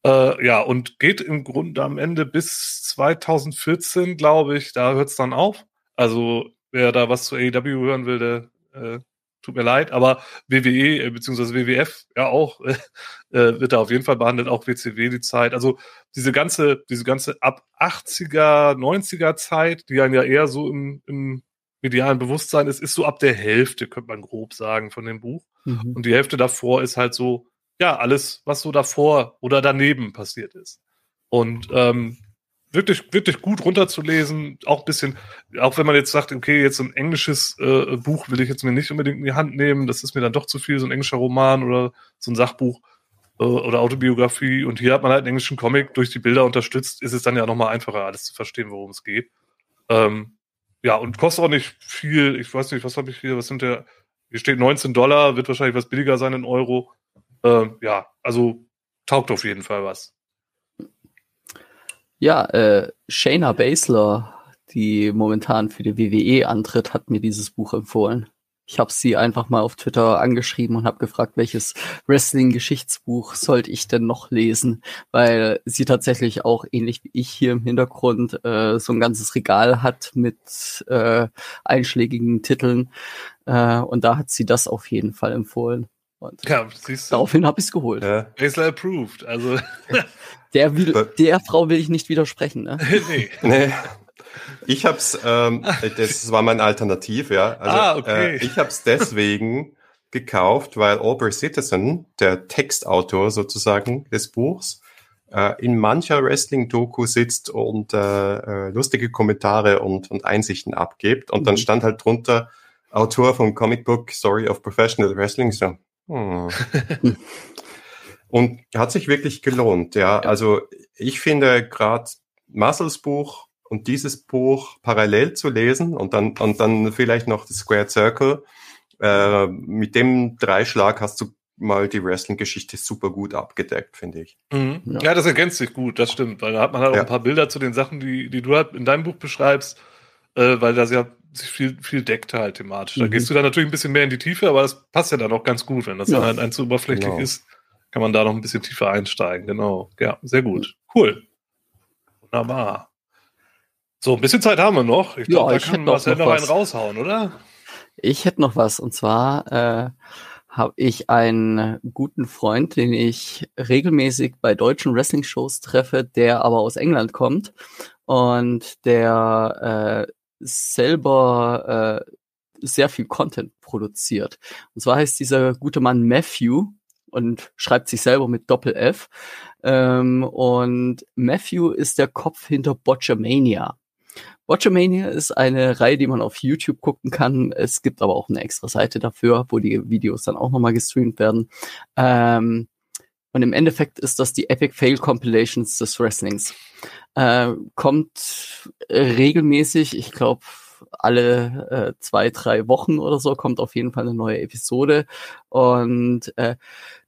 Äh, ja, und geht im Grunde am Ende bis 2014, glaube ich, da hört es dann auf. Also wer da was zu AEW hören will, der äh, tut mir leid, aber WWE bzw. WWF ja auch (laughs) äh, wird da auf jeden Fall behandelt, auch WCW die Zeit. Also diese ganze, diese ganze ab 80er, 90er Zeit, die dann ja eher so im, im medialen Bewusstsein ist, ist so ab der Hälfte, könnte man grob sagen, von dem Buch. Mhm. Und die Hälfte davor ist halt so, ja, alles, was so davor oder daneben passiert ist. Und ähm, wirklich, wirklich gut runterzulesen, auch ein bisschen, auch wenn man jetzt sagt, okay, jetzt ein englisches äh, Buch will ich jetzt mir nicht unbedingt in die Hand nehmen, das ist mir dann doch zu viel, so ein englischer Roman oder so ein Sachbuch äh, oder Autobiografie. Und hier hat man halt einen englischen Comic durch die Bilder unterstützt, ist es dann ja nochmal einfacher, alles zu verstehen, worum es geht. Ähm, ja, und kostet auch nicht viel. Ich weiß nicht, was habe ich hier? Was sind der? Hier steht 19 Dollar, wird wahrscheinlich was billiger sein in Euro. Ähm, ja, also taugt auf jeden Fall was. Ja, äh, Shayna Baszler, die momentan für die WWE antritt, hat mir dieses Buch empfohlen. Ich habe sie einfach mal auf Twitter angeschrieben und habe gefragt, welches Wrestling-Geschichtsbuch sollte ich denn noch lesen, weil sie tatsächlich auch ähnlich wie ich hier im Hintergrund äh, so ein ganzes Regal hat mit äh, einschlägigen Titeln äh, und da hat sie das auf jeden Fall empfohlen. Und ja, daraufhin habe ich es geholt. Ja. Basler approved. Also (laughs) der, will, der Frau will ich nicht widersprechen. Ne? (laughs) nee. nee. Ich hab's, ähm, das war mein Alternativ, ja. Also, ah, okay. Äh, ich hab's deswegen gekauft, weil Aubrey Citizen, der Textautor sozusagen des Buchs, äh, in mancher Wrestling-Doku sitzt und äh, äh, lustige Kommentare und, und Einsichten abgibt. Und mhm. dann stand halt drunter Autor vom Comic Book Story of Professional Wrestling. So, hm. und hat sich wirklich gelohnt, ja. Also ich finde gerade Muscles Buch und dieses Buch parallel zu lesen und dann, und dann vielleicht noch das Square Circle, äh, mit dem Dreischlag hast du mal die Wrestling-Geschichte super gut abgedeckt, finde ich. Mhm. Ja. ja. das ergänzt sich gut, das stimmt, weil da hat man halt auch ja. ein paar Bilder zu den Sachen, die, die du halt in deinem Buch beschreibst, äh, weil das ja viel, viel deckt halt thematisch. Da mhm. gehst du dann natürlich ein bisschen mehr in die Tiefe, aber das passt ja dann auch ganz gut, wenn das ja. dann halt ein zu oberflächlich genau. ist, kann man da noch ein bisschen tiefer einsteigen. Genau. Ja, sehr gut. Cool. Wunderbar. So, ein bisschen Zeit haben wir noch. Ich glaube, ja, da kann Marcel noch, noch einen raushauen, oder? Ich hätte noch was. Und zwar äh, habe ich einen guten Freund, den ich regelmäßig bei deutschen Wrestling-Shows treffe, der aber aus England kommt und der äh, selber äh, sehr viel Content produziert. Und zwar heißt dieser gute Mann Matthew und schreibt sich selber mit Doppel F. Ähm, und Matthew ist der Kopf hinter Botchamania. Watchamania ist eine Reihe, die man auf YouTube gucken kann. Es gibt aber auch eine extra Seite dafür, wo die Videos dann auch nochmal gestreamt werden. Ähm, und im Endeffekt ist das die Epic Fail Compilations des Wrestlings. Äh, kommt regelmäßig, ich glaube alle äh, zwei, drei Wochen oder so kommt auf jeden Fall eine neue Episode. Und äh,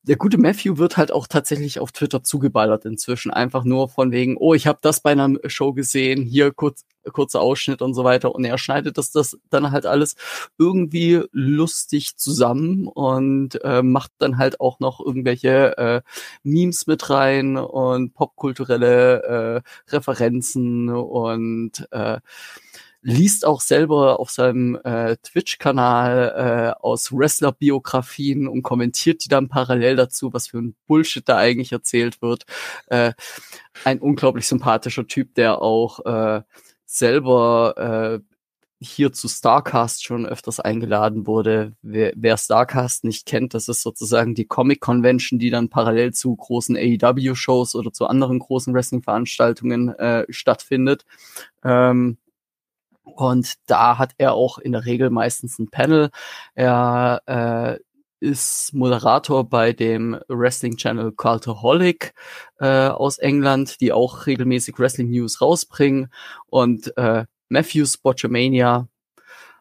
der gute Matthew wird halt auch tatsächlich auf Twitter zugeballert inzwischen. Einfach nur von wegen, oh, ich habe das bei einer Show gesehen, hier kurz kurzer Ausschnitt und so weiter. Und er schneidet das, das dann halt alles irgendwie lustig zusammen und äh, macht dann halt auch noch irgendwelche äh, Memes mit rein und popkulturelle äh, Referenzen und äh, liest auch selber auf seinem äh, Twitch-Kanal äh, aus Wrestler-Biografien und kommentiert die dann parallel dazu, was für ein Bullshit da eigentlich erzählt wird. Äh, ein unglaublich sympathischer Typ, der auch äh, selber äh, hier zu Starcast schon öfters eingeladen wurde. Wer, wer Starcast nicht kennt, das ist sozusagen die Comic Convention, die dann parallel zu großen AEW-Shows oder zu anderen großen Wrestling-Veranstaltungen äh, stattfindet. Ähm, und da hat er auch in der Regel meistens ein Panel. Er äh, ist Moderator bei dem Wrestling Channel Cultaholic äh, aus England, die auch regelmäßig Wrestling News rausbringen. Und äh, Matthews Botchamania,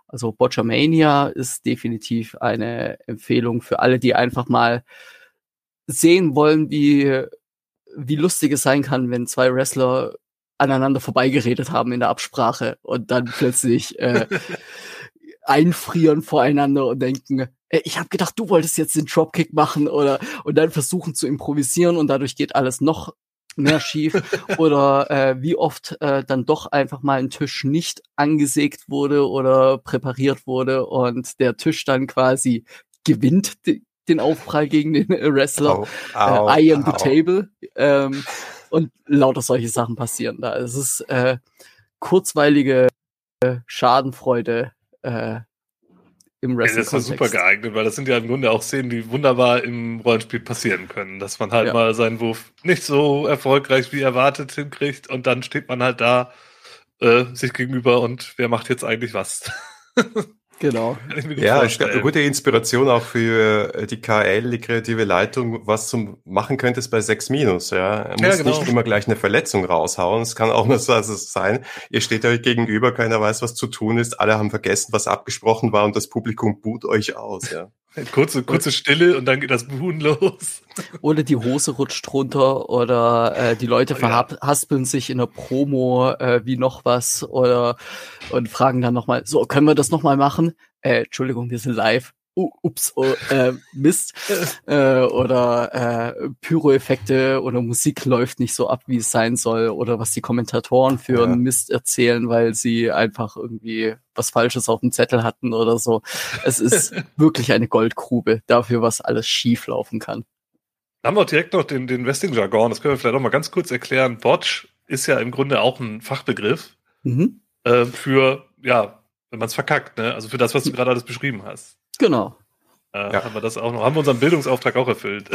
also Botchamania ist definitiv eine Empfehlung für alle, die einfach mal sehen wollen, wie, wie lustig es sein kann, wenn zwei Wrestler aneinander vorbeigeredet haben in der Absprache und dann plötzlich äh, (laughs) einfrieren voreinander und denken, äh, ich habe gedacht, du wolltest jetzt den Dropkick machen oder und dann versuchen zu improvisieren und dadurch geht alles noch mehr schief (laughs) oder äh, wie oft äh, dann doch einfach mal ein Tisch nicht angesägt wurde oder präpariert wurde und der Tisch dann quasi gewinnt den Aufprall gegen den Wrestler. Au, au, äh, I am au. the table. Ähm, und lauter solche Sachen passieren da. Es ist äh, kurzweilige Schadenfreude äh, im Wrestling. Ja, das ist super geeignet, weil das sind ja im Grunde auch Szenen, die wunderbar im Rollenspiel passieren können. Dass man halt ja. mal seinen Wurf nicht so erfolgreich wie erwartet hinkriegt und dann steht man halt da äh, sich gegenüber und wer macht jetzt eigentlich was? (laughs) Genau. (laughs) Ja, eine gute Inspiration auch für äh, die KL, die kreative Leitung, was zum machen könntest bei 6 Minus. Ja, muss ja, genau. nicht immer gleich eine Verletzung raushauen. Es kann auch nur so sein, ihr steht euch gegenüber, keiner weiß, was zu tun ist, alle haben vergessen, was abgesprochen war und das Publikum buht euch aus. Ja. Kurze, kurze Stille und dann geht das Buhen los. Oder die Hose rutscht runter oder äh, die Leute oh, verhaspeln ja. sich in der Promo äh, wie noch was oder und fragen dann nochmal, so, können wir das nochmal machen? Äh, Entschuldigung, wir sind live uh, ups, oh, äh, Mist (laughs) äh, oder äh, Pyro-Effekte oder Musik läuft nicht so ab, wie es sein soll oder was die Kommentatoren für ja. Mist erzählen, weil sie einfach irgendwie was Falsches auf dem Zettel hatten oder so. Es ist (laughs) wirklich eine Goldgrube dafür, was alles schief laufen kann. Dann haben wir direkt noch den, den Wrestling-Jargon, das können wir vielleicht auch mal ganz kurz erklären. Botch ist ja im Grunde auch ein Fachbegriff mhm. äh, für, ja, wenn man es verkackt, ne? Also für das, was du gerade alles beschrieben hast. Genau. Äh, ja. Haben wir das auch noch, haben wir unseren Bildungsauftrag auch erfüllt.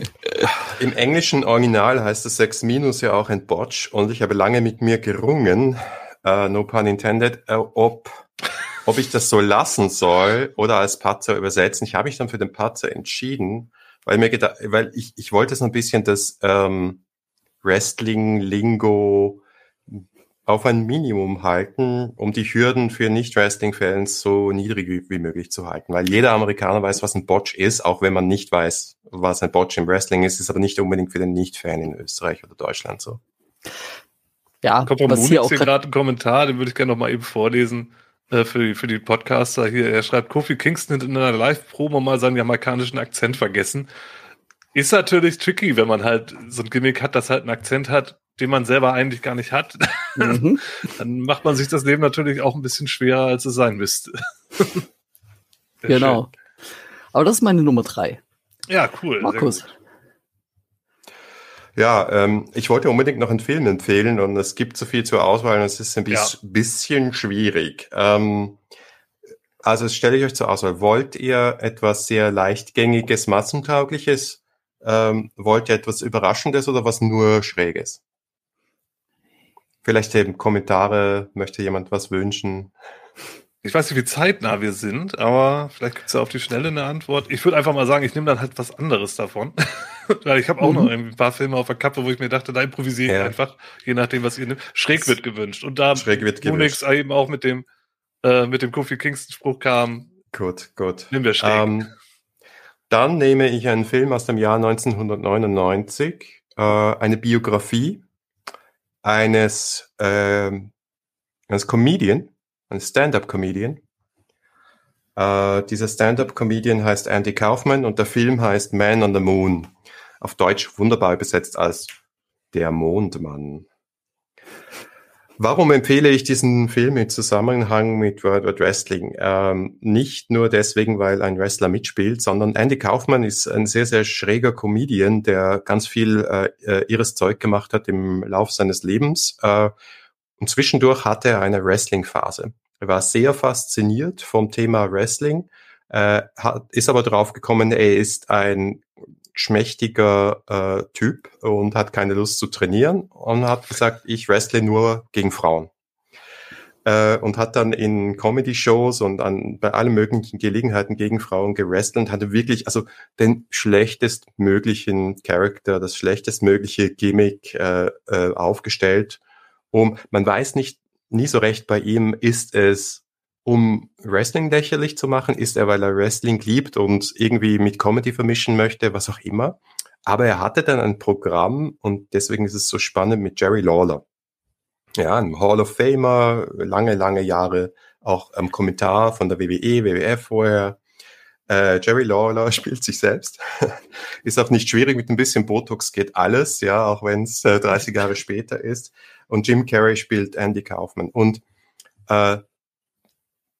(laughs) Im englischen Original heißt es 6 minus ja auch ein Botch und ich habe lange mit mir gerungen, uh, no pun intended, uh, ob, ob ich das so lassen soll oder als Patzer übersetzen. Ich habe mich dann für den Patzer entschieden, weil mir gedacht, weil ich, ich wollte so ein bisschen das ähm, Wrestling-Lingo auf ein Minimum halten, um die Hürden für Nicht-Wrestling-Fans so niedrig wie, möglich zu halten. Weil jeder Amerikaner weiß, was ein Botch ist, auch wenn man nicht weiß, was ein Botch im Wrestling ist, ist aber nicht unbedingt für den Nicht-Fan in Österreich oder Deutschland so. Ja, kommt vom Munich hier gerade ein Kommentar, den würde ich gerne noch mal eben vorlesen äh, für, die, für die Podcaster hier. Er schreibt, Kofi Kingston hat in einer Live-Promo mal seinen jamaikanischen Akzent vergessen. Ist natürlich tricky, wenn man halt so ein Gimmick hat, das halt einen Akzent hat, den man selber eigentlich gar nicht hat, mhm. (laughs) dann macht man sich das Leben natürlich auch ein bisschen schwerer, als es sein müsste. (laughs) genau. Schön. Aber das ist meine Nummer drei. Ja, cool. Markus. Ja, ähm, ich wollte unbedingt noch einen Film empfehlen und es gibt so viel zur Auswahl und es ist ein bis, ja. bisschen schwierig. Ähm, also stelle ich euch zur Auswahl. Wollt ihr etwas sehr leichtgängiges, massentaugliches? Ähm, wollt ihr etwas Überraschendes oder was nur Schräges? Vielleicht eben Kommentare, möchte jemand was wünschen? Ich weiß nicht, wie zeitnah wir sind, aber vielleicht gibt es ja auf die Schnelle eine Antwort. Ich würde einfach mal sagen, ich nehme dann halt was anderes davon. (laughs) Weil ich habe auch mhm. noch ein paar Filme auf der Kappe, wo ich mir dachte, da improvisiere ich ja. einfach, je nachdem, was ihr nimmt. Schräg wird gewünscht. Und da Schräg wird Unix gewünscht. eben auch mit dem, äh, mit dem Kofi Kingston-Spruch kam. Gut, gut. Nehmen wir Schräg. Ähm, dann nehme ich einen Film aus dem Jahr 1999, äh, eine Biografie eines, äh, eines Comedian, eines Stand-up-Comedian. Äh, dieser Stand-up-Comedian heißt Andy Kaufman und der Film heißt Man on the Moon. Auf Deutsch wunderbar übersetzt als Der Mondmann. Warum empfehle ich diesen Film im Zusammenhang mit World Wide Wrestling? Ähm, nicht nur deswegen, weil ein Wrestler mitspielt, sondern Andy Kaufman ist ein sehr, sehr schräger Comedian, der ganz viel äh, äh ihres Zeug gemacht hat im Lauf seines Lebens. Äh, und zwischendurch hatte er eine Wrestling-Phase. Er war sehr fasziniert vom Thema Wrestling, äh, hat, ist aber drauf gekommen, er ist ein schmächtiger äh, Typ und hat keine Lust zu trainieren und hat gesagt, ich wrestle nur gegen Frauen. Äh, und hat dann in Comedy-Shows und an, bei allen möglichen Gelegenheiten gegen Frauen gewrestelt und hatte wirklich also den schlechtestmöglichen Charakter, das schlechtestmögliche Gimmick äh, äh, aufgestellt. Um, man weiß nicht nie so recht bei ihm, ist es um Wrestling lächerlich zu machen? Ist er, weil er Wrestling liebt und irgendwie mit Comedy vermischen möchte, was auch immer? Aber er hatte dann ein Programm und deswegen ist es so spannend mit Jerry Lawler. Ja, ein Hall of Famer, lange, lange Jahre auch am Kommentar von der WWE, WWF vorher. Äh, Jerry Lawler (laughs) spielt sich selbst. (laughs) ist auch nicht schwierig, mit ein bisschen Botox geht alles, ja, auch wenn es äh, 30 Jahre später ist. Und Jim Carrey spielt Andy Kaufman. Und äh,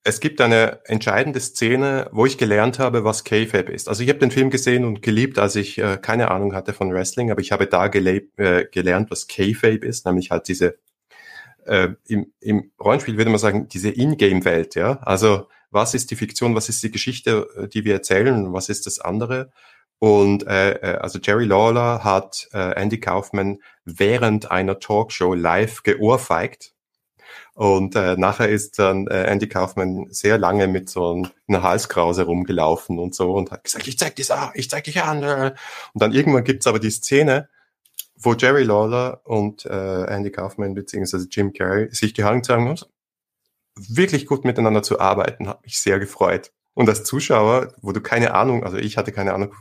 es gibt eine entscheidende Szene, wo ich gelernt habe, was K-Fab ist. Also ich habe den Film gesehen und geliebt, als ich äh, keine Ahnung hatte von Wrestling, aber ich habe da äh, gelernt, was K-Fab ist, nämlich halt diese äh, im, im Rollenspiel würde man sagen, diese Ingame-Welt, ja. Also was ist die Fiktion, was ist die Geschichte, äh, die wir erzählen, was ist das andere? Und äh, äh, also Jerry Lawler hat äh, Andy Kaufman während einer Talkshow live geohrfeigt und äh, nachher ist dann äh, Andy Kaufman sehr lange mit so einer Halskrause rumgelaufen und so und hat gesagt, ich zeig dich an, ich zeig dich an. Äh. Und dann irgendwann gibt's aber die Szene, wo Jerry Lawler und äh, Andy Kaufman beziehungsweise Jim Carrey sich die Hand sagen muss, wirklich gut miteinander zu arbeiten, hat mich sehr gefreut. Und als Zuschauer, wo du keine Ahnung, also ich hatte keine Ahnung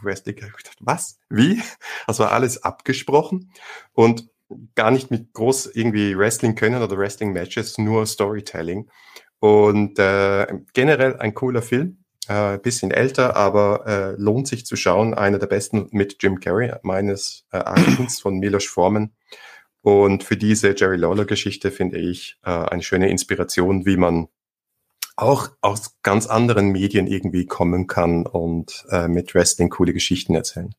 was? Wie? Das war alles abgesprochen. Und gar nicht mit groß irgendwie Wrestling können oder Wrestling Matches, nur Storytelling. Und äh, generell ein cooler Film, äh, bisschen älter, aber äh, lohnt sich zu schauen. Einer der besten mit Jim Carrey meines äh, Erachtens von Milos Forman. Und für diese Jerry Lawler Geschichte finde ich äh, eine schöne Inspiration, wie man auch aus ganz anderen Medien irgendwie kommen kann und äh, mit Wrestling coole Geschichten erzählen.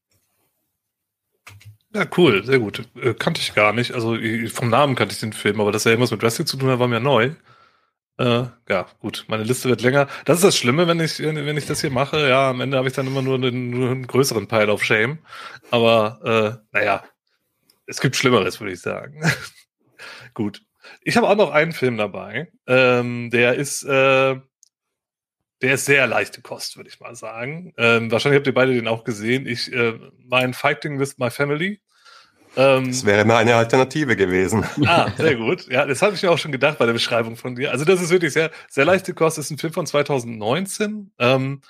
Ja, cool, sehr gut. Äh, kannte ich gar nicht. Also vom Namen kannte ich den Film, aber dass er irgendwas mit Wrestling zu tun hat, war mir neu. Äh, ja, gut, meine Liste wird länger. Das ist das Schlimme, wenn ich, wenn ich das hier mache. Ja, am Ende habe ich dann immer nur einen, nur einen größeren Pile of Shame. Aber äh, naja, es gibt Schlimmeres, würde ich sagen. (laughs) gut. Ich habe auch noch einen Film dabei. Ähm, der ist äh, der ist sehr leichte Kost, würde ich mal sagen. Ähm, wahrscheinlich habt ihr beide den auch gesehen. Ich äh, war in Fighting with My Family. Ähm, das wäre mal eine Alternative gewesen. Ah, (laughs) sehr gut. Ja, das habe ich mir auch schon gedacht bei der Beschreibung von dir. Also das ist wirklich sehr, sehr leichte Kost. Das ist ein Film von 2019. Ähm,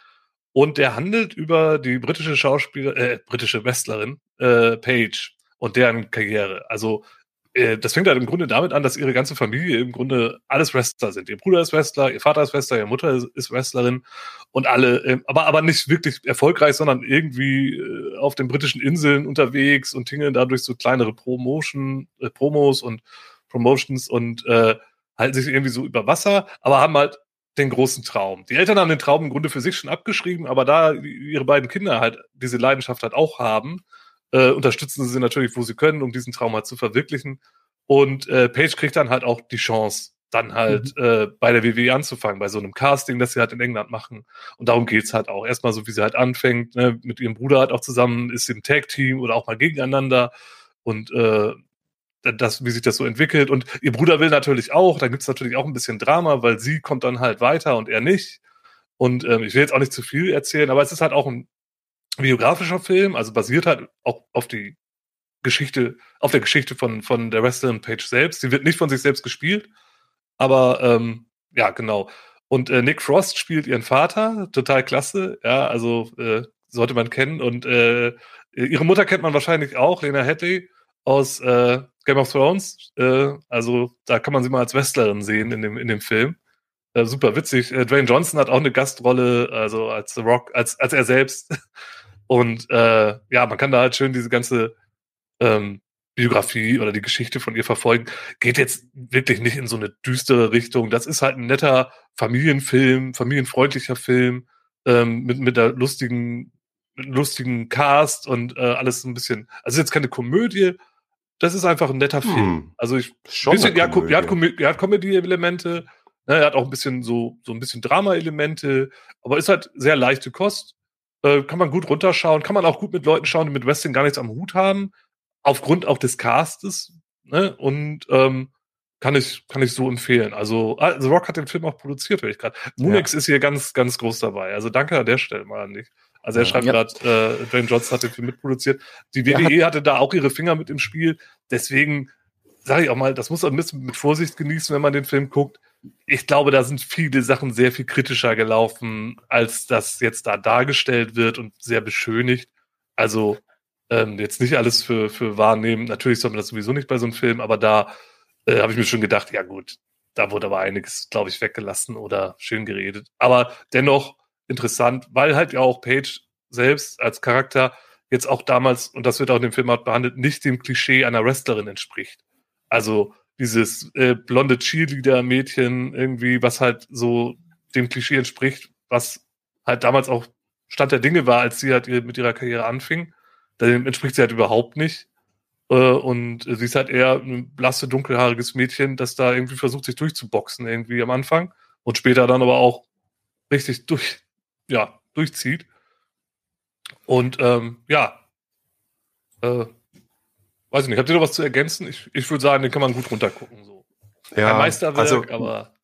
und der handelt über die britische Schauspieler, äh, britische Wrestlerin äh, Paige und deren Karriere. Also das fängt halt im Grunde damit an, dass ihre ganze Familie im Grunde alles Wrestler sind. Ihr Bruder ist Wrestler, ihr Vater ist Wrestler, ihre Mutter ist Wrestlerin und alle, ähm, aber, aber nicht wirklich erfolgreich, sondern irgendwie äh, auf den britischen Inseln unterwegs und tingeln dadurch so kleinere Promotion, äh, Promos und Promotions und äh, halten sich irgendwie so über Wasser, aber haben halt den großen Traum. Die Eltern haben den Traum im Grunde für sich schon abgeschrieben, aber da ihre beiden Kinder halt diese Leidenschaft halt auch haben, äh, unterstützen sie natürlich, wo sie können, um diesen Traum halt zu verwirklichen. Und äh, Paige kriegt dann halt auch die Chance, dann halt mhm. äh, bei der WWE anzufangen, bei so einem Casting, das sie halt in England machen. Und darum geht's halt auch. Erstmal so, wie sie halt anfängt, ne, mit ihrem Bruder halt auch zusammen, ist sie im Tag-Team oder auch mal gegeneinander. Und äh, das, wie sich das so entwickelt. Und ihr Bruder will natürlich auch, da gibt's natürlich auch ein bisschen Drama, weil sie kommt dann halt weiter und er nicht. Und ähm, ich will jetzt auch nicht zu viel erzählen, aber es ist halt auch ein biografischer Film, also basiert halt auch auf die Geschichte, auf der Geschichte von, von der Wrestlerin Page selbst. Sie wird nicht von sich selbst gespielt, aber ähm, ja, genau. Und äh, Nick Frost spielt ihren Vater, total klasse, ja, also äh, sollte man kennen. Und äh, ihre Mutter kennt man wahrscheinlich auch, Lena Headley aus äh, Game of Thrones. Äh, also da kann man sie mal als Wrestlerin sehen in dem, in dem Film. Äh, super witzig. Äh, Dwayne Johnson hat auch eine Gastrolle, also als The Rock, als, als er selbst. Und äh, ja, man kann da halt schön diese ganze ähm, Biografie oder die Geschichte von ihr verfolgen. Geht jetzt wirklich nicht in so eine düstere Richtung. Das ist halt ein netter Familienfilm, familienfreundlicher Film ähm, mit mit der lustigen lustigen Cast und äh, alles ein bisschen. Also jetzt keine Komödie. Das ist einfach ein netter Film. Hm, also ich schon bisschen, ja, er hat, Komödie, er hat Comedy-Elemente. Ne, er hat auch ein bisschen so so ein bisschen Drama-Elemente, aber ist halt sehr leichte Kost. Äh, kann man gut runterschauen, kann man auch gut mit Leuten schauen, die mit Wrestling gar nichts am Hut haben, aufgrund auch des Castes. Ne? Und ähm, kann ich, kann ich so empfehlen. Also, ah, The Rock hat den Film auch produziert, höre ich gerade. Moonix ja. ist hier ganz, ganz groß dabei. Also danke an der Stelle mal an dich. Also er schreibt ja. gerade, äh, Dwayne Johnson hat den Film mitproduziert. Die WWE ja, hatte da auch ihre Finger mit im Spiel. Deswegen sage ich auch mal, das muss man ein bisschen mit Vorsicht genießen, wenn man den Film guckt ich glaube, da sind viele Sachen sehr viel kritischer gelaufen, als das jetzt da dargestellt wird und sehr beschönigt. Also ähm, jetzt nicht alles für, für wahrnehmen. Natürlich soll man das sowieso nicht bei so einem Film, aber da äh, habe ich mir schon gedacht, ja gut, da wurde aber einiges, glaube ich, weggelassen oder schön geredet. Aber dennoch interessant, weil halt ja auch Page selbst als Charakter jetzt auch damals, und das wird auch in dem Film auch behandelt, nicht dem Klischee einer Wrestlerin entspricht. Also dieses äh, blonde Cheerleader-Mädchen irgendwie, was halt so dem Klischee entspricht, was halt damals auch Stand der Dinge war, als sie halt mit ihrer Karriere anfing. Dem entspricht sie halt überhaupt nicht. Äh, und sie ist halt eher ein blasse, dunkelhaariges Mädchen, das da irgendwie versucht, sich durchzuboxen irgendwie am Anfang und später dann aber auch richtig durch, ja, durchzieht. Und ähm, ja, äh, weiß ich nicht, habt ihr noch was zu ergänzen? Ich, ich würde sagen, den kann man gut runtergucken. So. Ja, Ein Meisterwerk, also, aber.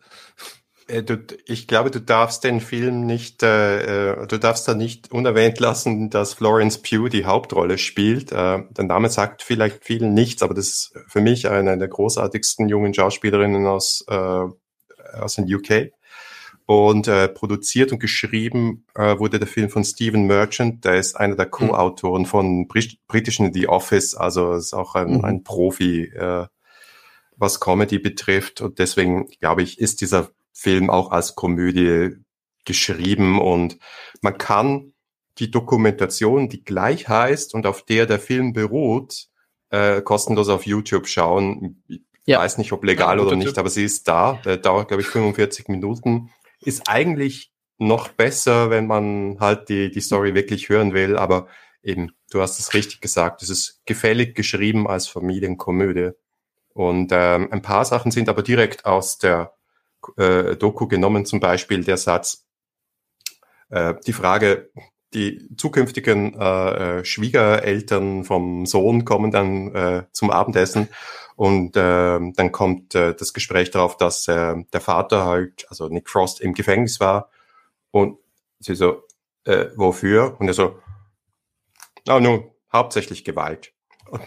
Äh, du, ich glaube, du darfst den Film nicht, äh, äh, du darfst da nicht unerwähnt lassen, dass Florence Pugh die Hauptrolle spielt. Äh, der Name sagt vielleicht vielen nichts, aber das ist für mich eine der großartigsten jungen Schauspielerinnen aus, äh, aus den UK. Und äh, produziert und geschrieben äh, wurde der Film von Stephen Merchant, der ist einer der hm. Co-Autoren von Brit britischen The Office, also ist auch ein, mhm. ein Profi, äh, was Comedy betrifft. Und deswegen, glaube ich, ist dieser Film auch als Komödie geschrieben und man kann die Dokumentation, die gleich heißt und auf der der Film beruht, äh, kostenlos auf YouTube schauen. Ich ja. weiß nicht, ob legal ja, oder nicht, aber sie ist da. Der dauert, glaube ich, 45 Minuten ist eigentlich noch besser, wenn man halt die, die Story wirklich hören will. Aber eben, du hast es richtig gesagt, es ist gefällig geschrieben als Familienkomödie. Und ähm, ein paar Sachen sind aber direkt aus der äh, Doku genommen, zum Beispiel der Satz, äh, die Frage, die zukünftigen äh, äh Schwiegereltern vom Sohn kommen dann äh, zum Abendessen und äh, dann kommt äh, das Gespräch darauf, dass äh, der Vater halt, also Nick Frost, im Gefängnis war. Und sie so, äh, wofür? Und er so, oh, nun, hauptsächlich Gewalt. (laughs)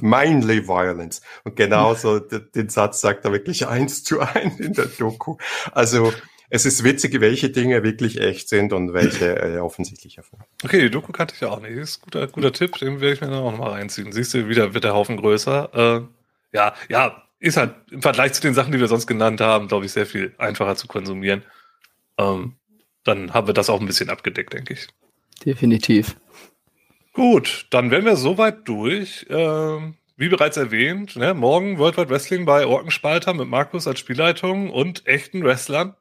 Mainly Violence. Und genauso den Satz sagt er wirklich eins zu eins in der Doku. Also es ist witzig, welche Dinge wirklich echt sind und welche äh, offensichtlich erfunden. Okay, die Doku kannte ich ja auch nicht. Das ist ein guter, guter Tipp, den werde ich mir dann auch nochmal reinziehen. Siehst du, wieder wird der Haufen größer. Äh, ja, ja, ist halt im Vergleich zu den Sachen, die wir sonst genannt haben, glaube ich, sehr viel einfacher zu konsumieren. Ähm, dann haben wir das auch ein bisschen abgedeckt, denke ich. Definitiv. Gut, dann wären wir soweit durch. Ähm, wie bereits erwähnt, ne, morgen World Wide Wrestling bei Orkenspalter mit Markus als Spielleitung und echten Wrestlern.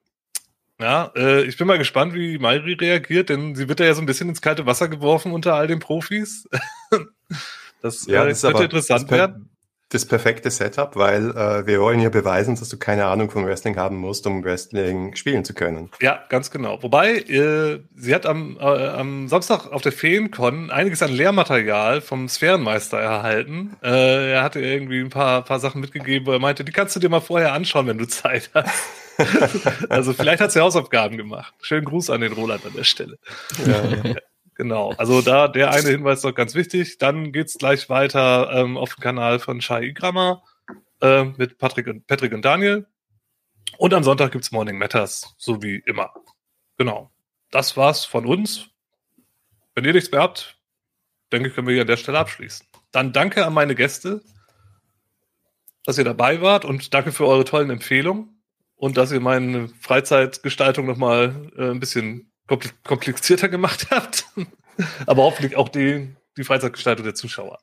Ja, äh, ich bin mal gespannt, wie Mairi reagiert, denn sie wird ja so ein bisschen ins kalte Wasser geworfen unter all den Profis. (laughs) das, ja, äh, das könnte interessant das werden. Das perfekte Setup, weil äh, wir wollen hier beweisen, dass du keine Ahnung von Wrestling haben musst, um Wrestling spielen zu können. Ja, ganz genau. Wobei, äh, sie hat am, äh, am Samstag auf der Feencon einiges an Lehrmaterial vom Sphärenmeister erhalten. Äh, er hatte irgendwie ein paar, paar Sachen mitgegeben, wo er meinte, die kannst du dir mal vorher anschauen, wenn du Zeit hast. (laughs) (laughs) also vielleicht hat sie Hausaufgaben gemacht. Schönen Gruß an den Roland an der Stelle. Ja. (laughs) Genau, also da der eine Hinweis noch ganz wichtig. Dann geht's gleich weiter ähm, auf dem Kanal von Shai Igrama äh, mit Patrick und, Patrick und Daniel. Und am Sonntag gibt's Morning Matters, so wie immer. Genau. Das war's von uns. Wenn ihr nichts mehr habt, denke ich, können wir hier an der Stelle abschließen. Dann danke an meine Gäste, dass ihr dabei wart und danke für eure tollen Empfehlungen und dass ihr meine Freizeitgestaltung nochmal äh, ein bisschen komplizierter gemacht (laughs) habt. Aber hoffentlich auch die, die Freizeitgestaltung der Zuschauer.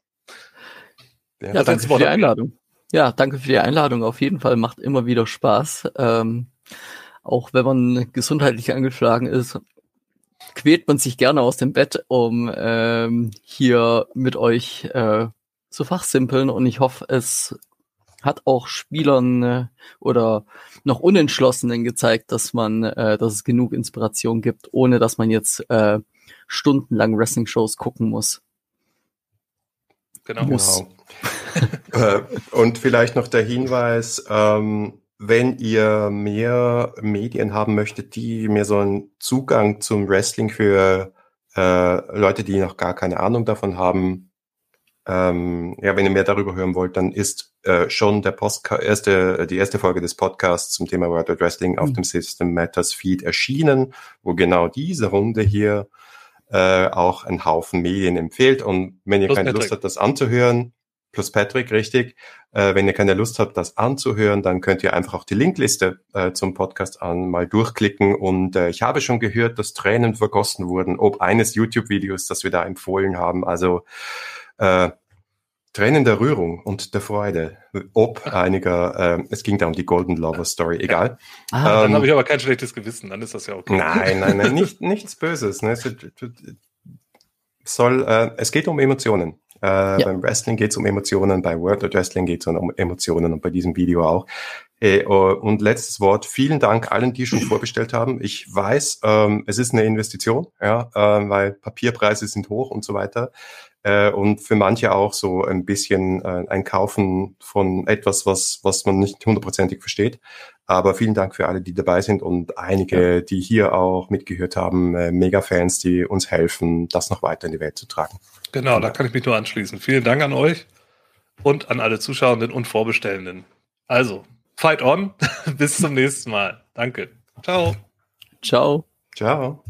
Ja, ja danke für die Einladung. Ja, danke für die Einladung. Auf jeden Fall macht immer wieder Spaß. Ähm, auch wenn man gesundheitlich angeschlagen ist, quält man sich gerne aus dem Bett, um ähm, hier mit euch äh, zu fachsimpeln. Und ich hoffe, es hat auch Spielern äh, oder noch Unentschlossenen gezeigt, dass man, äh, dass es genug Inspiration gibt, ohne dass man jetzt äh, stundenlang Wrestling-Shows gucken muss. Genau. Muss. genau. (laughs) Äh, und vielleicht noch der Hinweis, ähm, wenn ihr mehr Medien haben möchtet, die mehr so einen Zugang zum Wrestling für äh, Leute, die noch gar keine Ahnung davon haben, ähm, ja, wenn ihr mehr darüber hören wollt, dann ist äh, schon der Postka erste, die erste Folge des Podcasts zum Thema World of Wrestling mhm. auf dem System Matters Feed erschienen, wo genau diese Runde hier äh, auch einen Haufen Medien empfiehlt. Und wenn ihr Plus keine Lust habt, das anzuhören, plus Patrick, richtig. Äh, wenn ihr keine Lust habt, das anzuhören, dann könnt ihr einfach auch die Linkliste äh, zum Podcast an mal durchklicken. Und äh, ich habe schon gehört, dass Tränen vergossen wurden, ob eines YouTube-Videos, das wir da empfohlen haben. Also äh, Tränen der Rührung und der Freude, ob einiger, äh, es ging da um die Golden Lover Story, egal. Ah, ähm, dann habe ich aber kein schlechtes Gewissen, dann ist das ja okay. Nein, nein, nein, nicht, (laughs) nichts Böses. Ne? Es soll, äh, es geht um Emotionen. Äh, ja. Beim Wrestling geht es um Emotionen, bei World of Wrestling geht es um Emotionen und bei diesem Video auch. Äh, und letztes Wort, vielen Dank allen, die schon vorbestellt haben. Ich weiß, ähm, es ist eine Investition, ja, äh, weil Papierpreise sind hoch und so weiter. Äh, und für manche auch so ein bisschen äh, ein Kaufen von etwas, was, was man nicht hundertprozentig versteht. Aber vielen Dank für alle, die dabei sind und einige, ja. die hier auch mitgehört haben, äh, Mega-Fans, die uns helfen, das noch weiter in die Welt zu tragen. Genau, da kann ich mich nur anschließen. Vielen Dank an euch und an alle Zuschauenden und Vorbestellenden. Also, fight on. (laughs) Bis zum nächsten Mal. Danke. Ciao. Ciao. Ciao.